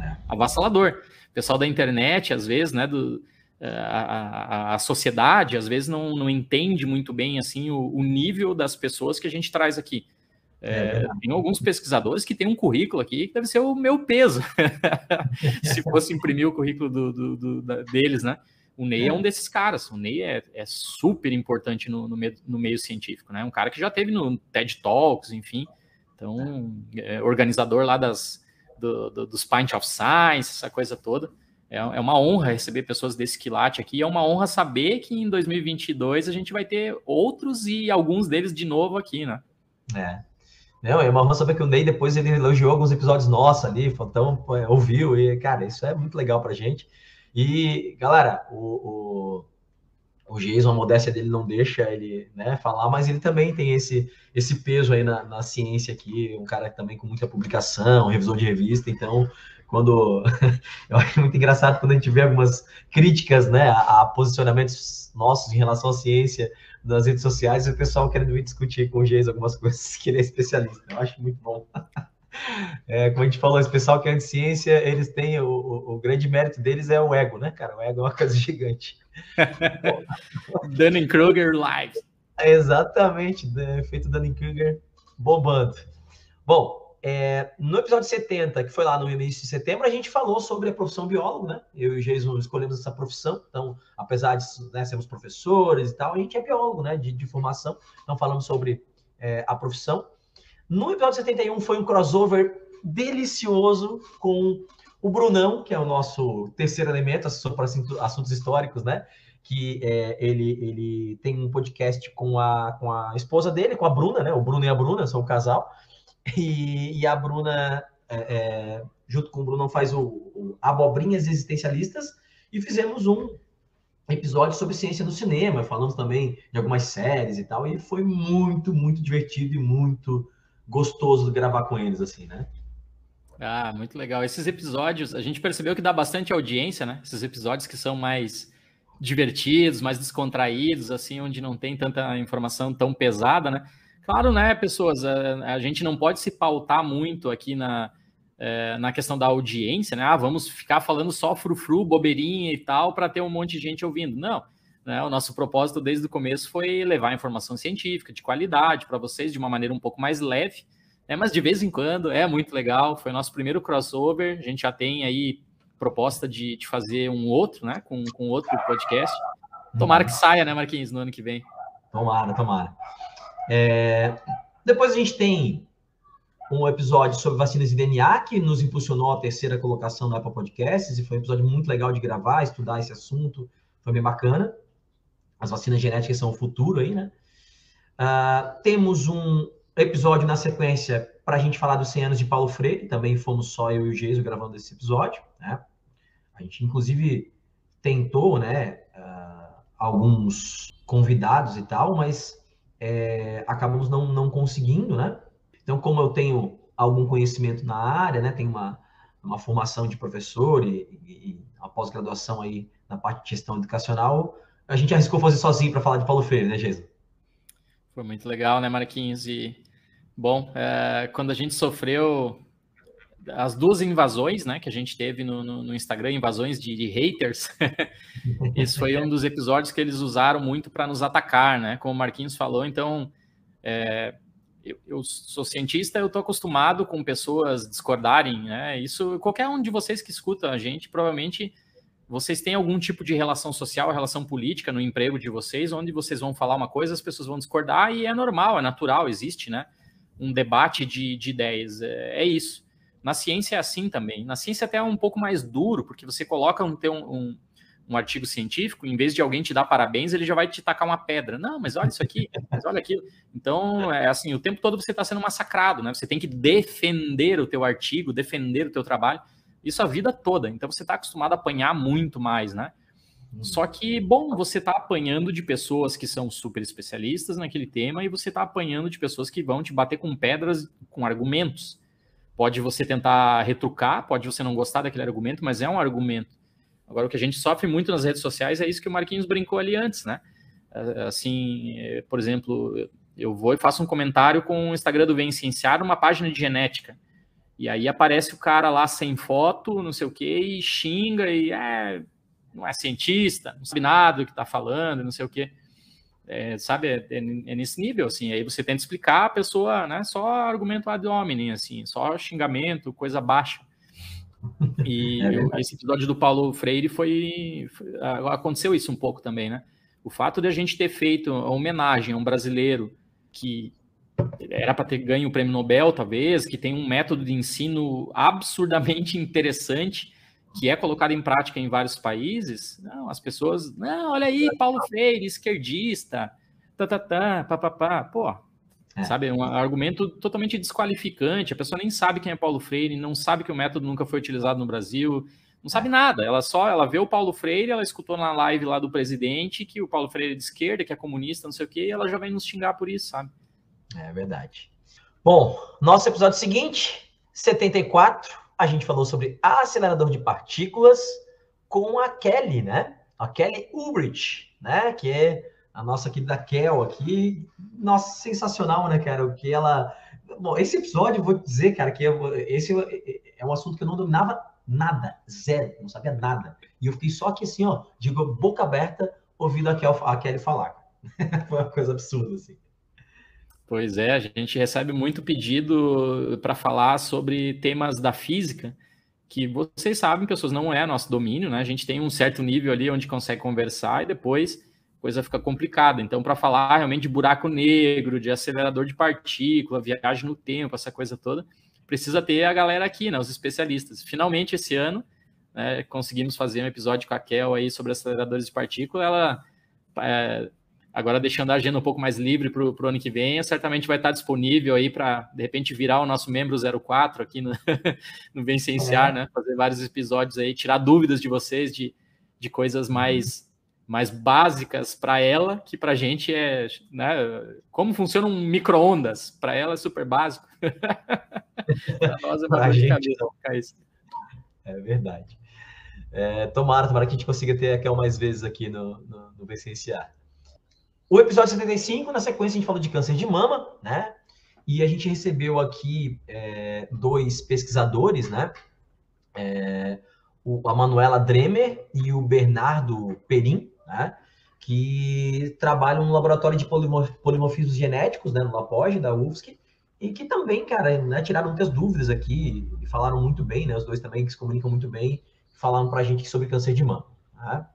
é. avassalador. O pessoal da internet, às vezes, né, do, a, a, a, sociedade às vezes não, não entende muito bem assim o, o nível das pessoas que a gente traz aqui. É, é tem alguns pesquisadores que têm um currículo aqui que deve ser o meu peso, *laughs* se fosse imprimir o currículo do, do, do, da, deles, né? O Ney é. é. um desses caras. O Ney é, é super importante no, no, meio, no, meio, científico, né? Um cara que já teve no TED Talks, enfim. Então, é organizador lá das, do, dos Pint of Science, essa coisa toda. É, é uma honra receber pessoas desse quilate aqui. É uma honra saber que em 2022 a gente vai ter outros e alguns deles de novo aqui, né? É. Não, é uma honra saber que o Ney depois ele elogiou alguns episódios nossos ali, então ouviu e, cara, isso é muito legal pra gente. E, galera, o, o, o Jason, a modéstia dele não deixa ele né, falar, mas ele também tem esse, esse peso aí na, na ciência aqui, um cara também com muita publicação, revisor de revista, então quando *laughs* eu acho muito engraçado quando a gente vê algumas críticas, né, a, a, posicionamentos nossos em relação à ciência nas redes sociais, e o pessoal querendo vir discutir com o Geis algumas *laughs* coisas que ele é especialista. Eu acho muito bom. *laughs* É, como a gente falou, esse pessoal que é de ciência, eles têm o, o, o, grande mérito deles é o ego, né, cara? O ego é uma coisa gigante. Dunning-Kruger live. exatamente, efeito Dunning-Kruger bobando. Bom, é, no episódio 70, que foi lá no início de setembro, a gente falou sobre a profissão biólogo, né? Eu e o Jason escolhemos essa profissão, então, apesar de né, sermos professores e tal, a gente é biólogo, né? De, de formação, então falamos sobre é, a profissão. No episódio 71 foi um crossover delicioso com o Brunão, que é o nosso terceiro elemento, assessor para assuntos históricos, né? Que é, ele, ele tem um podcast com a, com a esposa dele, com a Bruna, né? O Bruno e a Bruna são o casal. E, e a Bruna, é, é, junto com o Brunão, faz o, o Abobrinhas Existencialistas. E fizemos um episódio sobre ciência do cinema, falamos também de algumas séries e tal. E foi muito, muito divertido e muito gostoso gravar com eles, assim, né? Ah, muito legal. Esses episódios, a gente percebeu que dá bastante audiência, né? Esses episódios que são mais divertidos, mais descontraídos, assim, onde não tem tanta informação tão pesada, né? Claro, né, pessoas, a, a gente não pode se pautar muito aqui na, é, na questão da audiência, né? Ah, vamos ficar falando só frufru, bobeirinha e tal, para ter um monte de gente ouvindo. Não. Né? O nosso propósito desde o começo foi levar informação científica de qualidade para vocês de uma maneira um pouco mais leve é, mas de vez em quando é muito legal. Foi nosso primeiro crossover. A gente já tem aí proposta de, de fazer um outro, né? Com, com outro podcast. Tomara que saia, né, Marquinhos, no ano que vem. Tomara, tomara. É... Depois a gente tem um episódio sobre vacinas de DNA, que nos impulsionou a terceira colocação no Apple Podcasts, e foi um episódio muito legal de gravar, estudar esse assunto, foi bem bacana. As vacinas genéticas são o futuro aí, né? Uh, temos um episódio na sequência para a gente falar dos 100 anos de Paulo Freire, também fomos só eu e o Geiso gravando esse episódio, né? A gente, inclusive, tentou, né, uh, alguns convidados e tal, mas é, acabamos não, não conseguindo, né? Então, como eu tenho algum conhecimento na área, né, tenho uma, uma formação de professor e, e, e pós-graduação aí na parte de gestão educacional, a gente arriscou fazer sozinho para falar de Paulo Freire, né, Geiso? Foi muito legal, né, Marquinhos? E, bom, é, quando a gente sofreu as duas invasões, né, que a gente teve no, no, no Instagram, invasões de, de haters, *laughs* esse foi um dos episódios que eles usaram muito para nos atacar, né, como o Marquinhos falou. Então, é, eu, eu, sou cientista, eu estou acostumado com pessoas discordarem, né, isso, qualquer um de vocês que escuta a gente, provavelmente vocês têm algum tipo de relação social, relação política no emprego de vocês, onde vocês vão falar uma coisa, as pessoas vão discordar, e é normal, é natural, existe, né? Um debate de, de ideias. É, é isso. Na ciência é assim também. Na ciência até é um pouco mais duro, porque você coloca um, um, um artigo científico, em vez de alguém te dar parabéns, ele já vai te tacar uma pedra. Não, mas olha isso aqui, *laughs* mas olha aquilo. Então, é assim, o tempo todo você está sendo massacrado, né? Você tem que defender o teu artigo, defender o teu trabalho. Isso a vida toda. Então você está acostumado a apanhar muito mais, né? Uhum. Só que, bom, você está apanhando de pessoas que são super especialistas naquele tema e você está apanhando de pessoas que vão te bater com pedras, com argumentos. Pode você tentar retrucar, pode você não gostar daquele argumento, mas é um argumento. Agora, o que a gente sofre muito nas redes sociais é isso que o Marquinhos brincou ali antes, né? É, assim, é, por exemplo, eu vou e faço um comentário com o Instagram do Vem Cienciar, uma página de genética. E aí aparece o cara lá sem foto, não sei o quê, e xinga e é, não é cientista, não sabe nada do que está falando, não sei o quê. É, sabe, é, é, é, nesse nível, assim, aí você tenta explicar a pessoa, né, só argumento ad hominem, assim, só xingamento, coisa baixa. E *laughs* é esse episódio do Paulo Freire foi, foi, aconteceu isso um pouco também, né? O fato de a gente ter feito a homenagem a um brasileiro que era para ter ganho o prêmio Nobel, talvez, que tem um método de ensino absurdamente *laughs* interessante, que é colocado em prática em vários países. Não, as pessoas, não, olha aí, Paulo Freire, esquerdista, tá, tá, tá, pá, pá, pá. Pô, é. sabe, é um argumento totalmente desqualificante. A pessoa nem sabe quem é Paulo Freire, não sabe que o método nunca foi utilizado no Brasil, não sabe nada. Ela só, ela vê o Paulo Freire, ela escutou na live lá do presidente que o Paulo Freire é de esquerda, que é comunista, não sei o quê, e ela já vem nos xingar por isso, sabe? É verdade. Bom, nosso episódio seguinte, 74, a gente falou sobre acelerador de partículas com a Kelly, né? A Kelly Ulbrich, né? Que é a nossa querida Kel aqui. Nossa, sensacional, né, cara? O que ela. Bom, esse episódio, vou dizer, cara, que eu, esse é um assunto que eu não dominava nada, zero, não sabia nada. E eu fiquei só aqui assim, ó, digo, boca aberta, ouvindo a, Kel, a Kelly falar. *laughs* Foi uma coisa absurda, assim. Pois é, a gente recebe muito pedido para falar sobre temas da física, que vocês sabem, pessoas, não é nosso domínio, né? A gente tem um certo nível ali onde consegue conversar e depois a coisa fica complicada. Então, para falar realmente de buraco negro, de acelerador de partícula, viagem no tempo, essa coisa toda, precisa ter a galera aqui, né? Os especialistas. Finalmente, esse ano, né, conseguimos fazer um episódio com a Kel aí sobre aceleradores de partícula. Ela, é, agora deixando a agenda um pouco mais livre para o ano que vem, certamente vai estar disponível aí para, de repente, virar o nosso membro 04 aqui no, *laughs* no Vencenciar, é. né? Fazer vários episódios aí, tirar dúvidas de vocês de, de coisas mais mais básicas para ela, que para a gente é, né, como funciona um micro-ondas, para ela é super básico. *laughs* para nós é uma gente, isso. É verdade. É, tomara, tomara que a gente consiga ter aquela mais vezes aqui no, no, no Vicenciar. O episódio 75, na sequência, a gente falou de câncer de mama, né? E a gente recebeu aqui é, dois pesquisadores, né? É, o, a Manuela Dremer e o Bernardo Perim, né? que trabalham no laboratório de polimorfismos genéticos, né, no LaPoge, da UFSC, e que também, cara, né, tiraram muitas dúvidas aqui, e falaram muito bem, né, os dois também que se comunicam muito bem, falaram para a gente sobre câncer de mama. Né?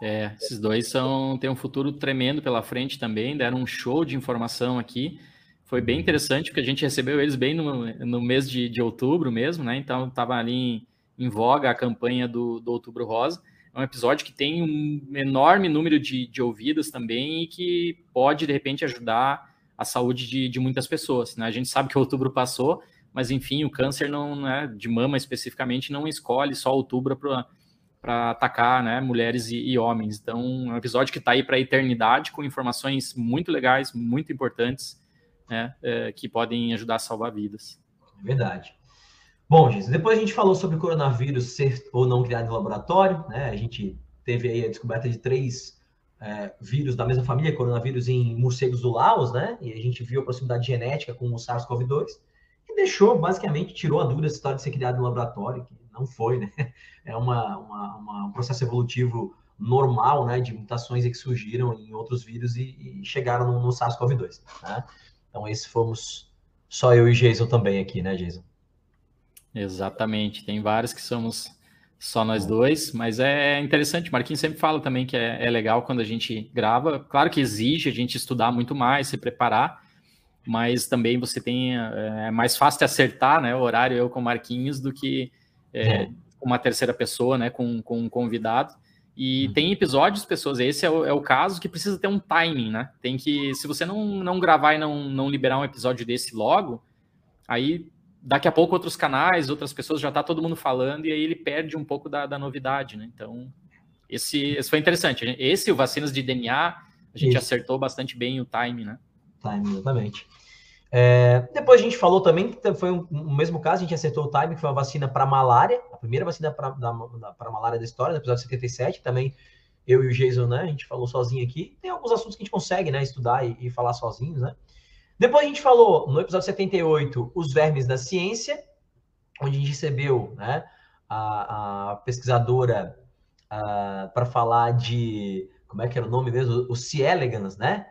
É, esses dois são, têm um futuro tremendo pela frente também, deram um show de informação aqui, foi bem interessante, porque a gente recebeu eles bem no, no mês de, de outubro mesmo, né, então estava ali em, em, voga a campanha do, do Outubro Rosa, é um episódio que tem um enorme número de, de ouvidas também e que pode, de repente, ajudar a saúde de, de muitas pessoas. Né? A gente sabe que outubro passou, mas enfim, o câncer não, né, de mama especificamente não escolhe só outubro para atacar né, mulheres e, e, homens. Então, é um episódio que está aí para a eternidade, com informações muito legais, muito importantes, né, é, que podem ajudar a salvar vidas. É verdade. Bom, gente, depois a gente falou sobre o coronavírus ser ou não criado em laboratório, né? A gente teve aí a descoberta de três é, vírus da mesma família, coronavírus em morcegos do Laos, né? E a gente viu a proximidade genética com o SARS-CoV-2 e deixou, basicamente, tirou a dúvida essa história de ser criado em laboratório, que não foi, né? É uma, uma, uma, um processo evolutivo normal, né? De mutações que surgiram em outros vírus e, e chegaram no, no SARS-CoV-2, né? Então, esse fomos só eu e Jason também aqui, né, Jason? Exatamente, tem vários que somos só nós dois, mas é interessante. Marquinhos sempre fala também que é, é, legal quando a gente grava. Claro que exige a gente estudar muito mais, se preparar, mas também você tem é, é mais fácil de acertar, né, o horário eu com o Marquinhos do que é, uma terceira pessoa, né, com, com um convidado. E uhum. tem episódios, pessoas, esse é o, é o, caso que precisa ter um timing, né? Tem que, se você não, não gravar e não, não liberar um episódio desse logo, aí daqui a pouco outros canais, outras pessoas já tá todo mundo falando e aí ele perde um pouco da, da novidade, né? Então, esse, esse foi interessante. Esse, o vacinas de DNA, a gente Isso. acertou bastante bem o time, né? Time, exatamente. É, depois a gente falou também que foi um, um, mesmo caso, a gente acertou o time, que foi uma vacina para malária, a primeira vacina para malária da história, no episódio 77, também eu e o Jason, né, a gente falou sozinho aqui. Tem alguns assuntos que a gente consegue, né, estudar e, e falar sozinhos, né? Depois a gente falou, no episódio 78, os vermes da ciência, onde a gente recebeu né, a, a pesquisadora para falar de. Como é que era o nome mesmo? O C. elegans, né?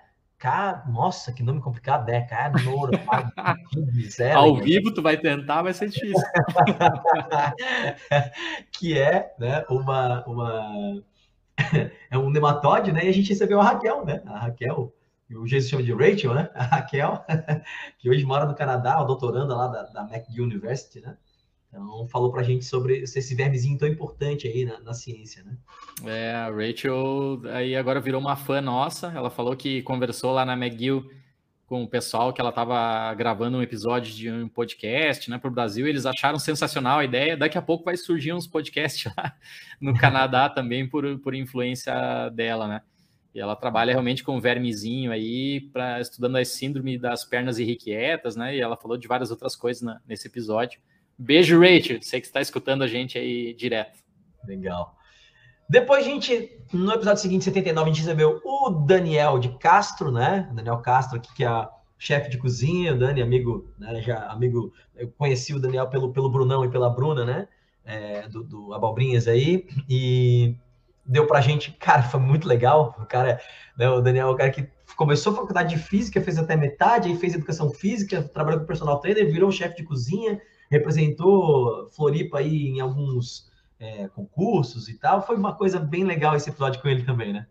Nossa, que nome complicado, né? Carnora, *laughs* Ao vivo tu vai tentar, vai ser difícil. *laughs* que é, né, uma, uma *laughs* é um nematóide, né? E a gente recebeu a Raquel, né? A Raquel o Jesus chama de Rachel, né? A Raquel, que hoje mora no Canadá, a doutoranda lá da, da McGill University, né? Então, falou para a gente sobre esse vermezinho tão importante aí na, na, ciência, né? É, a Rachel aí agora virou uma fã nossa. Ela falou que conversou lá na McGill com o pessoal que ela estava gravando um episódio de um podcast, né, para o Brasil. Eles acharam sensacional a ideia. Daqui a pouco vai surgir uns podcasts *laughs* lá no Canadá também por, por influência dela, né? E ela trabalha realmente com vermezinho aí, para estudando a síndrome das pernas irrequietas, né? E ela falou de várias outras coisas na, nesse episódio. Beijo, Rachel. Sei que está escutando a gente aí direto. Legal. Depois a gente, no episódio seguinte, 79, a gente recebeu o Daniel de Castro, né? Daniel Castro, que é chefe de cozinha, o Dani, amigo, né? Já amigo, eu conheci o Daniel pelo, pelo Brunão e pela Bruna, né? É, do, do Abobrinhas aí. E deu pra gente, cara, foi muito legal. O cara, né, o Daniel, o cara que começou a faculdade de física, fez até metade, aí fez educação física, trabalhou com personal trainer, virou chefe de cozinha, representou Floripa aí em alguns é, concursos e tal. Foi uma coisa bem legal esse episódio com ele também, né?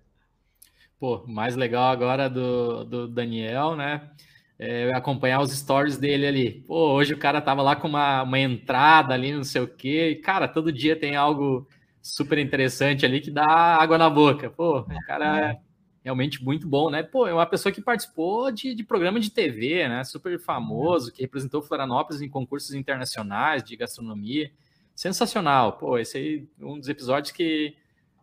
Pô, mais legal agora do, do Daniel, né? é, acompanhar os stories dele ali. Pô, hoje o cara tava lá com uma, uma entrada ali, não sei o quê. E, cara, todo dia tem algo super interessante ali que dá água na boca. Pô, o cara é realmente muito bom, né? Pô, é uma pessoa que participou de, de programa de TV, né? Super famoso, que representou Florianópolis em concursos internacionais de gastronomia. Sensacional. Pô, esse aí é um dos episódios que,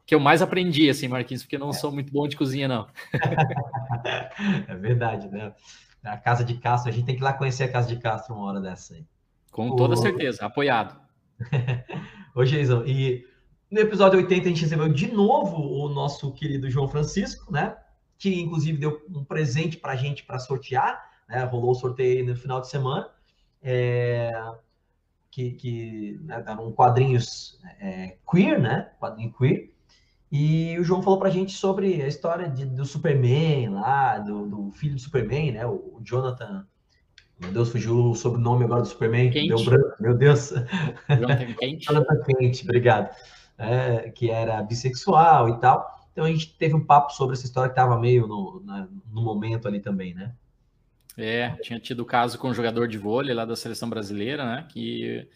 que eu mais aprendi, assim, Marquinhos, porque eu não sou muito bom de cozinha, não. *laughs* é verdade, né? A casa de Castro, a gente tem que ir lá conhecer a casa de Castro uma hora dessa aí. Com toda certeza, apoiado. *laughs* Ô, Jason, e no episódio 80 a gente recebeu de novo o nosso querido João Francisco, né? Que inclusive deu um presente para a gente para sortear, né? Rolou o sorteio no final de semana. É... Que, que né, eram quadrinhos é, queer, né? Quadrinho queer. E o João falou para a gente sobre a história de, do Superman lá, do, do, filho do Superman, né? O, o Jonathan. Meu Deus, fugiu o sobrenome agora do Superman. Quente. Deu branco, meu Deus. Jonathan Quente. *laughs* Jonathan Quente, obrigado é, que era bissexual e tal. Então a gente teve um papo sobre essa história que estava meio no, na, no momento ali também, né? É, tinha tido caso com um jogador de vôlei lá da seleção brasileira, né? Que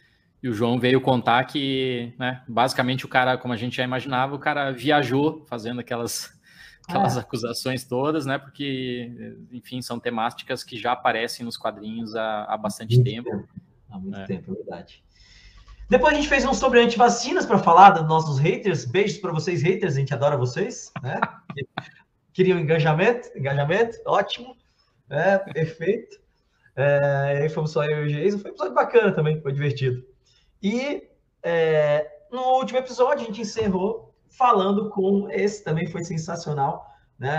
e o João veio contar que, né, basicamente o cara, como a gente já imaginava, o cara viajou fazendo aquelas, aquelas é. acusações todas, né? Porque, enfim, são temáticas que já aparecem nos quadrinhos há, há bastante tempo. tempo. Há muito é. tempo, é verdade. Depois a gente fez um sobre antivacinas para falar dos nossos haters. Beijos para vocês, haters. A gente adora vocês. Né? *laughs* Queriam engajamento? Engajamento? Ótimo. É, perfeito. É, aí fomos só eu e o Jason. Foi um episódio bacana também, foi divertido. E é, no último episódio a gente encerrou falando com esse também foi sensacional, né?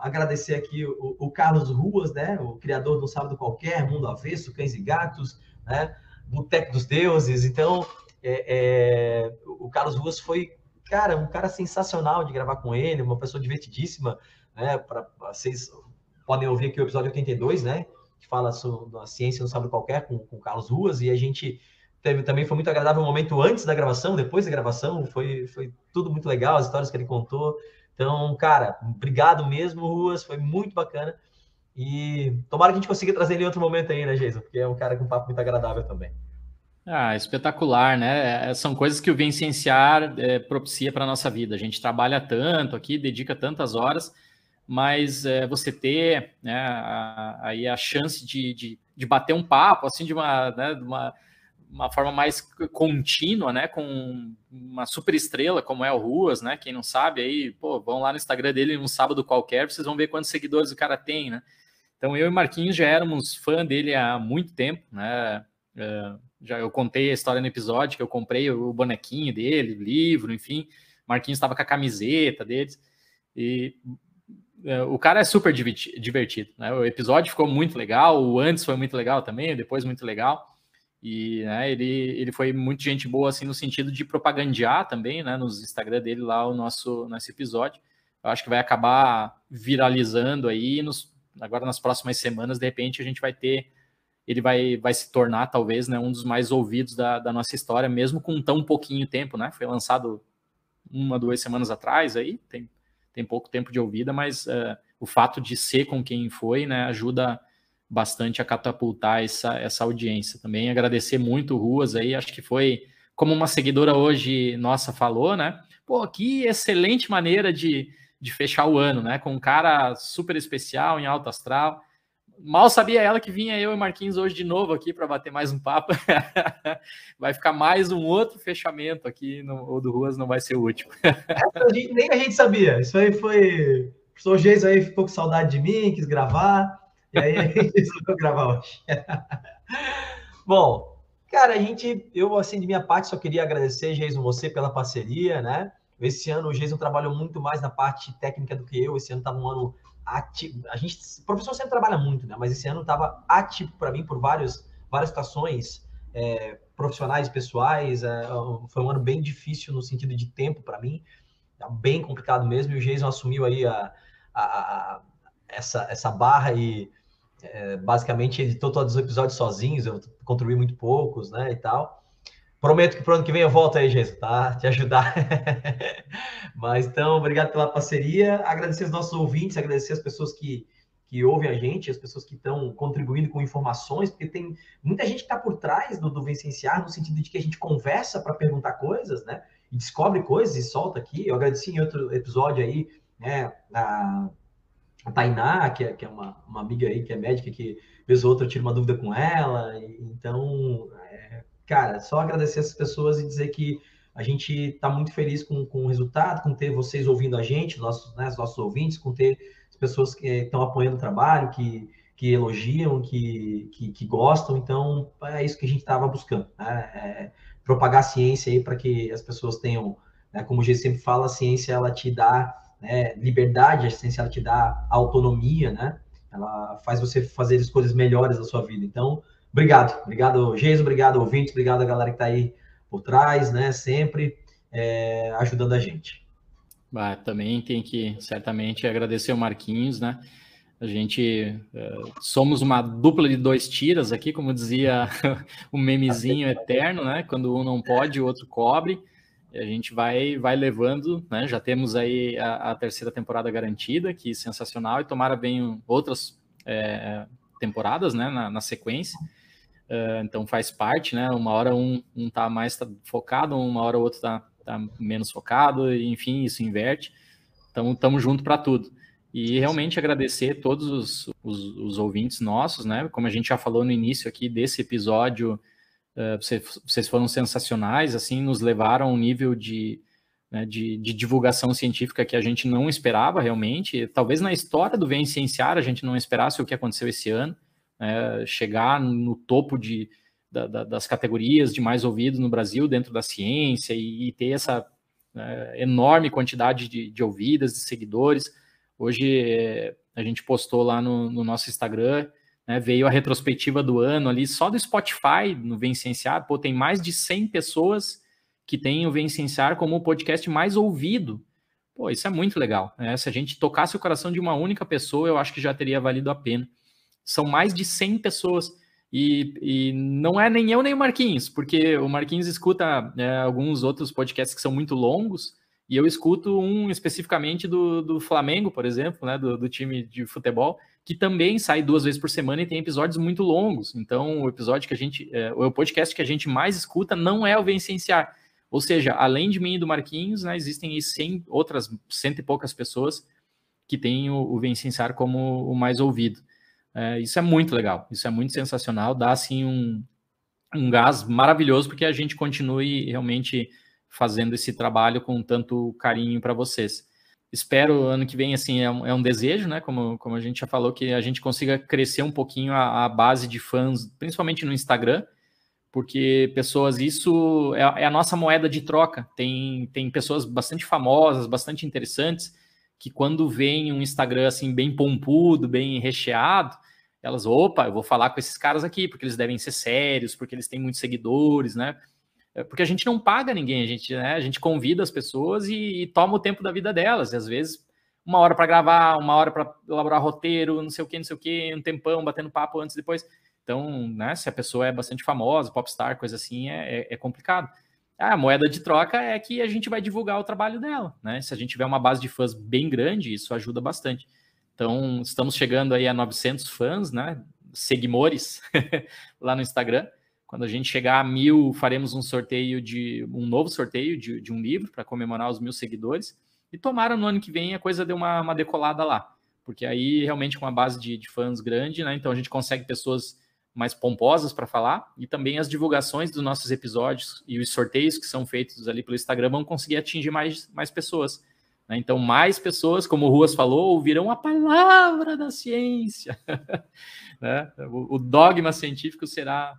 Agradecer aqui o, o Carlos Ruas, né? O criador do Sábado Qualquer, Mundo Avesso, Cães e Gatos, né? Boteco dos Deuses. Então, é, é, o Carlos Ruas foi, cara, um cara sensacional de gravar com ele, uma pessoa divertidíssima, né? Para vocês podem ouvir aqui o episódio 82, né? Que fala sobre a ciência não sabe qualquer com o Carlos Ruas e a gente teve também foi muito agradável o momento antes da gravação, depois da gravação, foi foi tudo muito legal, as histórias que ele contou. Então, cara, obrigado mesmo, Ruas, foi muito bacana. E tomara que a gente consiga trazer ele em outro momento aí, né, Jason? Porque é um cara com um papo muito agradável também. Ah, espetacular, né? É, são coisas que o Vincienciar é, propicia para a nossa vida. A gente trabalha tanto aqui, dedica tantas horas, mas é, você ter né, a, aí a chance de, de, de, bater um papo, assim, de uma, né, de uma, uma forma mais contínua, né? Com uma super estrela como é o Ruas, né? Quem não sabe aí, pô, vão lá no Instagram dele um sábado qualquer, vocês vão ver quantos seguidores o cara tem, né? Então eu e Marquinhos já éramos fã dele há muito tempo, né? Uh, já eu contei a história no episódio que eu comprei o bonequinho dele, o livro, enfim. Marquinhos estava com a camiseta deles e uh, o cara é super divertido, né? O episódio ficou muito legal, o antes foi muito legal também, depois muito legal. E né, ele, ele foi muito gente boa assim no sentido de propagandear também, né? Nos Instagram dele lá o nosso, nosso episódio. Eu acho que vai acabar viralizando aí nos agora nas próximas semanas, de repente, a gente vai ter. Ele vai, vai se tornar, talvez, né, um dos mais ouvidos da, da nossa história, mesmo com tão pouquinho tempo, né? Foi lançado uma, duas semanas atrás aí, tem, tem pouco tempo de ouvida, mas uh, o fato de ser com quem foi, né, ajuda bastante a catapultar essa, essa audiência. Também agradecer muito Ruas aí, acho que foi, como uma seguidora hoje nossa falou, né? Pô, que excelente maneira de, de fechar o ano, né? Com um cara super especial, em alto astral. Mal sabia ela que vinha eu e Marquinhos hoje de novo aqui para bater mais um papo. *laughs* vai ficar mais um outro fechamento aqui, no, o do Ruas não vai ser o último. *laughs* nem a gente sabia. Isso aí foi. O professor Geis aí ficou com saudade de mim, quis gravar, e aí a gente *laughs* resolveu gravar hoje. Bom, cara, a gente, eu assim, de minha parte, só queria agradecer, Jason, você pela parceria, né? Esse ano o Jason trabalhou muito mais na parte técnica do que eu. Esse ano estava um ano ativo. A gente, professor sempre trabalha muito, né? Mas esse ano estava ativo para mim por vários, várias situações é, profissionais, pessoais. É, foi um ano bem difícil no sentido de tempo para mim. Tá bem complicado mesmo. E o Jason assumiu aí a, a, a essa, essa barra e é, basicamente editou todos os episódios sozinhos. Eu contribuí muito poucos, né? E tal. Prometo que pro ano que vem eu volto aí, gente, tá? Te ajudar. *laughs* Mas então, obrigado pela parceria. Agradecer os nossos ouvintes, agradecer as pessoas que, que ouvem a gente, as pessoas que estão contribuindo com informações, porque tem muita gente que está por trás do, do Vencenciar, no sentido de que a gente conversa para perguntar coisas, né? E descobre coisas e solta aqui. Eu agradeci em outro episódio aí, né? A, a Tainá, que é, que é uma, uma amiga aí, que é médica, que vez ou outra eu tiro uma dúvida com ela. Então, cara, só agradecer essas pessoas e dizer que a gente está muito feliz com, com o resultado, com ter vocês ouvindo a gente, nossos, né, os nossos ouvintes, com ter pessoas que estão apoiando o trabalho, que, que elogiam, que, que, que, gostam. Então, é isso que a gente estava buscando, né? É propagar a ciência aí para que as pessoas tenham, né, como o G sempre fala, a ciência ela te dá né, liberdade, a ciência ela te dá autonomia, né? Ela faz você fazer escolhas melhores da sua vida. Então, obrigado, obrigado, Geis, obrigado, ouvintes, obrigado a galera que está aí por trás, né? Sempre é, ajudando a gente. Ah, também tem que certamente agradecer o Marquinhos, né? A gente uh, somos uma dupla de dois tiras aqui, como dizia *laughs* o memezinho eterno, né? Quando um não pode, o outro cobre. E a gente vai vai levando, né? Já temos aí a, a terceira temporada garantida, que sensacional, e tomara bem outras é, temporadas, né? Na, na sequência. Uh, então faz parte, né? Uma hora um, um tá mais tá focado, uma hora o outro tá tá menos focado, enfim, isso inverte. Então, estamos junto para tudo. E realmente agradecer todos os, os, os, ouvintes nossos, né? Como a gente já falou no início aqui desse episódio, uh, vocês, vocês foram sensacionais, assim, nos levaram a um nível de, né, de, de, divulgação científica que a gente não esperava realmente. Talvez na história do Vem Cienciar a gente não esperasse o que aconteceu esse ano, né, chegar no topo de, da, da, das categorias de mais ouvidos no Brasil dentro da ciência e, e ter essa né, enorme quantidade de, de, ouvidas, de seguidores. Hoje é, a gente postou lá no, no nosso Instagram, né, veio a retrospectiva do ano ali, só do Spotify, no Vencenciar, pô, tem mais de 100 pessoas que têm o Vencenciar como o podcast mais ouvido. Pô, isso é muito legal. Né? Se a gente tocasse o coração de uma única pessoa, eu acho que já teria valido a pena. São mais de 100 pessoas. E, e, não é nem eu nem o Marquinhos, porque o Marquinhos escuta é, alguns outros podcasts que são muito longos, e eu escuto um especificamente do, do Flamengo, por exemplo, né, do, do, time de futebol, que também sai duas vezes por semana e tem episódios muito longos. Então, o episódio que a gente, é, o podcast que a gente mais escuta não é o Vencenciar. Ou seja, além de mim e do Marquinhos, né, existem 100, outras cento e poucas pessoas que têm o, o Vencenciar como o mais ouvido. É, isso é muito legal, isso é muito sensacional, dá assim um, um gás maravilhoso porque a gente continue realmente fazendo esse trabalho com tanto carinho para vocês. Espero ano que vem, assim, é um, é um, desejo, né? Como, como a gente já falou, que a gente consiga crescer um pouquinho a, a base de fãs, principalmente no Instagram, porque pessoas, isso é, é, a nossa moeda de troca. Tem, tem pessoas bastante famosas, bastante interessantes, que quando vem um Instagram assim bem pompudo, bem recheado, elas, opa, eu vou falar com esses caras aqui, porque eles devem ser sérios, porque eles têm muitos seguidores, né? É, porque a gente não paga ninguém, a gente, né, a gente convida as pessoas e, e toma o tempo da vida delas, e às vezes uma hora para gravar, uma hora para elaborar roteiro, não sei o que, não sei o que, um tempão, batendo papo antes depois. Então, né, se a pessoa é bastante famosa, popstar, coisa assim, é, é, é complicado. A moeda de troca é que a gente vai divulgar o trabalho dela, né? Se a gente tiver uma base de fãs bem grande, isso ajuda bastante. Então, estamos chegando aí a 900 fãs, né? Seguimores *laughs* lá no Instagram. Quando a gente chegar a mil, faremos um sorteio de um novo sorteio de, de um livro para comemorar os mil seguidores. E tomara no ano que vem a coisa deu uma, uma decolada lá, porque aí realmente com uma base de, de fãs grande, né? Então a gente consegue pessoas mais pomposas para falar e também as divulgações dos nossos episódios e os sorteios que são feitos ali pelo Instagram vão conseguir atingir mais, mais pessoas. Né? Então, mais pessoas, como o Ruas falou, ouvirão a palavra da ciência. *laughs* né? o, dogma científico será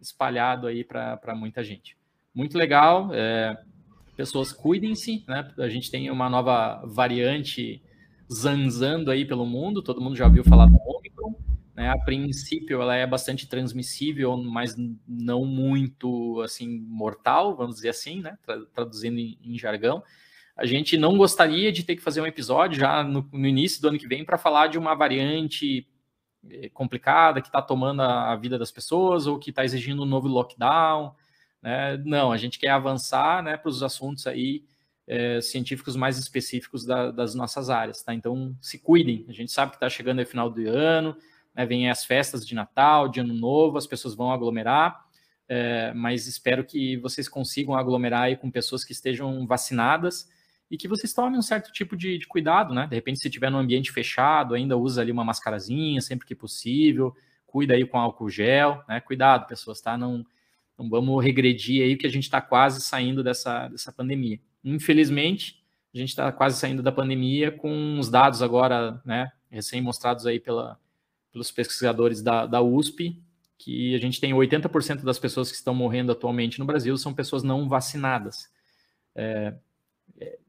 espalhado aí para muita gente. Muito legal. É, pessoas cuidem-se. Né? A gente tem uma nova variante zanzando aí pelo mundo. Todo mundo já ouviu falar do Omicron. Né? A princípio, ela é bastante transmissível, mas não muito assim mortal, vamos dizer assim, né? traduzindo em, em jargão a gente não gostaria de ter que fazer um episódio já no, no início do ano que vem para falar de uma variante eh, complicada que está tomando a, vida das pessoas ou que está exigindo um novo lockdown. Né? Não, a gente quer avançar né, para os assuntos aí é, científicos mais específicos da, das nossas áreas, tá? Então, se cuidem. A gente sabe que está chegando o final do ano, né, vem as festas de Natal, de Ano Novo, as pessoas vão aglomerar, é, mas espero que vocês consigam aglomerar aí com pessoas que estejam vacinadas e que vocês tomem um certo tipo de, de cuidado, né? De repente, se estiver num ambiente fechado, ainda usa ali uma mascarazinha sempre que possível, cuida aí com álcool gel, né? Cuidado, pessoas, tá? Não, não vamos regredir aí, que a gente está quase saindo dessa, dessa pandemia. Infelizmente, a gente está quase saindo da pandemia com os dados agora, né? Recém-mostrados aí pela, pelos pesquisadores da, da USP, que a gente tem 80% das pessoas que estão morrendo atualmente no Brasil são pessoas não vacinadas. É,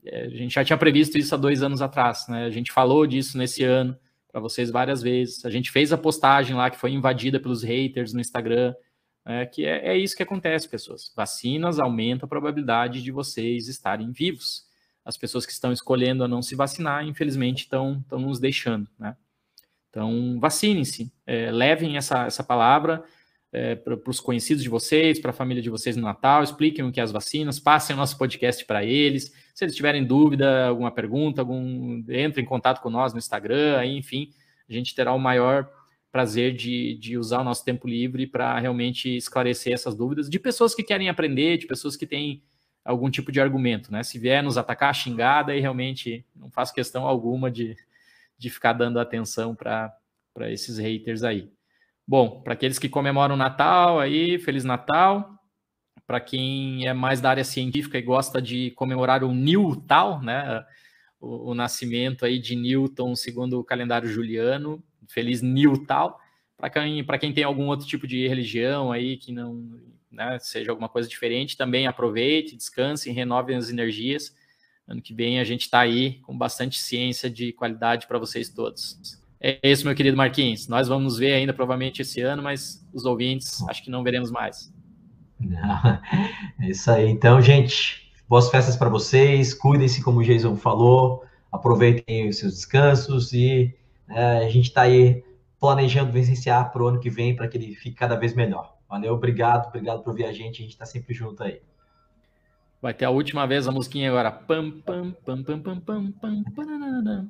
a gente já tinha previsto isso há dois anos atrás, né? A gente falou disso nesse ano para vocês várias vezes. A gente fez a postagem lá que foi invadida pelos haters no Instagram, né? que é, é isso que acontece, pessoas. Vacinas aumentam a probabilidade de vocês estarem vivos. As pessoas que estão escolhendo a não se vacinar, infelizmente, estão, estão nos deixando, né? Então, vacinem-se, é, levem essa, essa palavra é, para os conhecidos de vocês, para a família de vocês no Natal, expliquem o que é as vacinas, passem o nosso podcast para eles. Se eles tiverem dúvida, alguma pergunta, algum, entre em contato com nós no Instagram, aí, enfim, a gente terá o maior prazer de, de usar o nosso tempo livre para realmente esclarecer essas dúvidas de pessoas que querem aprender, de pessoas que têm algum tipo de argumento, né? Se vier nos atacar, xingada, e realmente não faço questão alguma de, de ficar dando atenção para esses haters aí. Bom, para aqueles que comemoram o Natal aí, Feliz Natal. Para quem é mais da área científica e gosta de comemorar o Newtal, né? O, o nascimento aí de Newton segundo o calendário juliano, Feliz Newtal. Para quem, quem tem algum outro tipo de religião aí que não né, seja alguma coisa diferente, também aproveite, descanse, renove as energias. Ano que vem a gente está aí com bastante ciência de qualidade para vocês todos. É isso, meu querido Marquinhos. Nós vamos ver ainda provavelmente esse ano, mas os ouvintes acho que não veremos mais. Não, é isso aí. Então, gente, boas festas para vocês. Cuidem-se, como o Jason falou. Aproveitem os seus descansos e é, a gente está aí planejando vivenciar para o ano que vem para que ele fique cada vez melhor. Valeu, obrigado, obrigado por ouvir a gente. A gente está sempre junto aí. Vai ter a última vez a musiquinha agora. Pam, pam, pam, pam, pam, pam, pam, pam,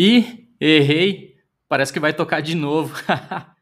E errei. Parece que vai tocar de novo. *laughs*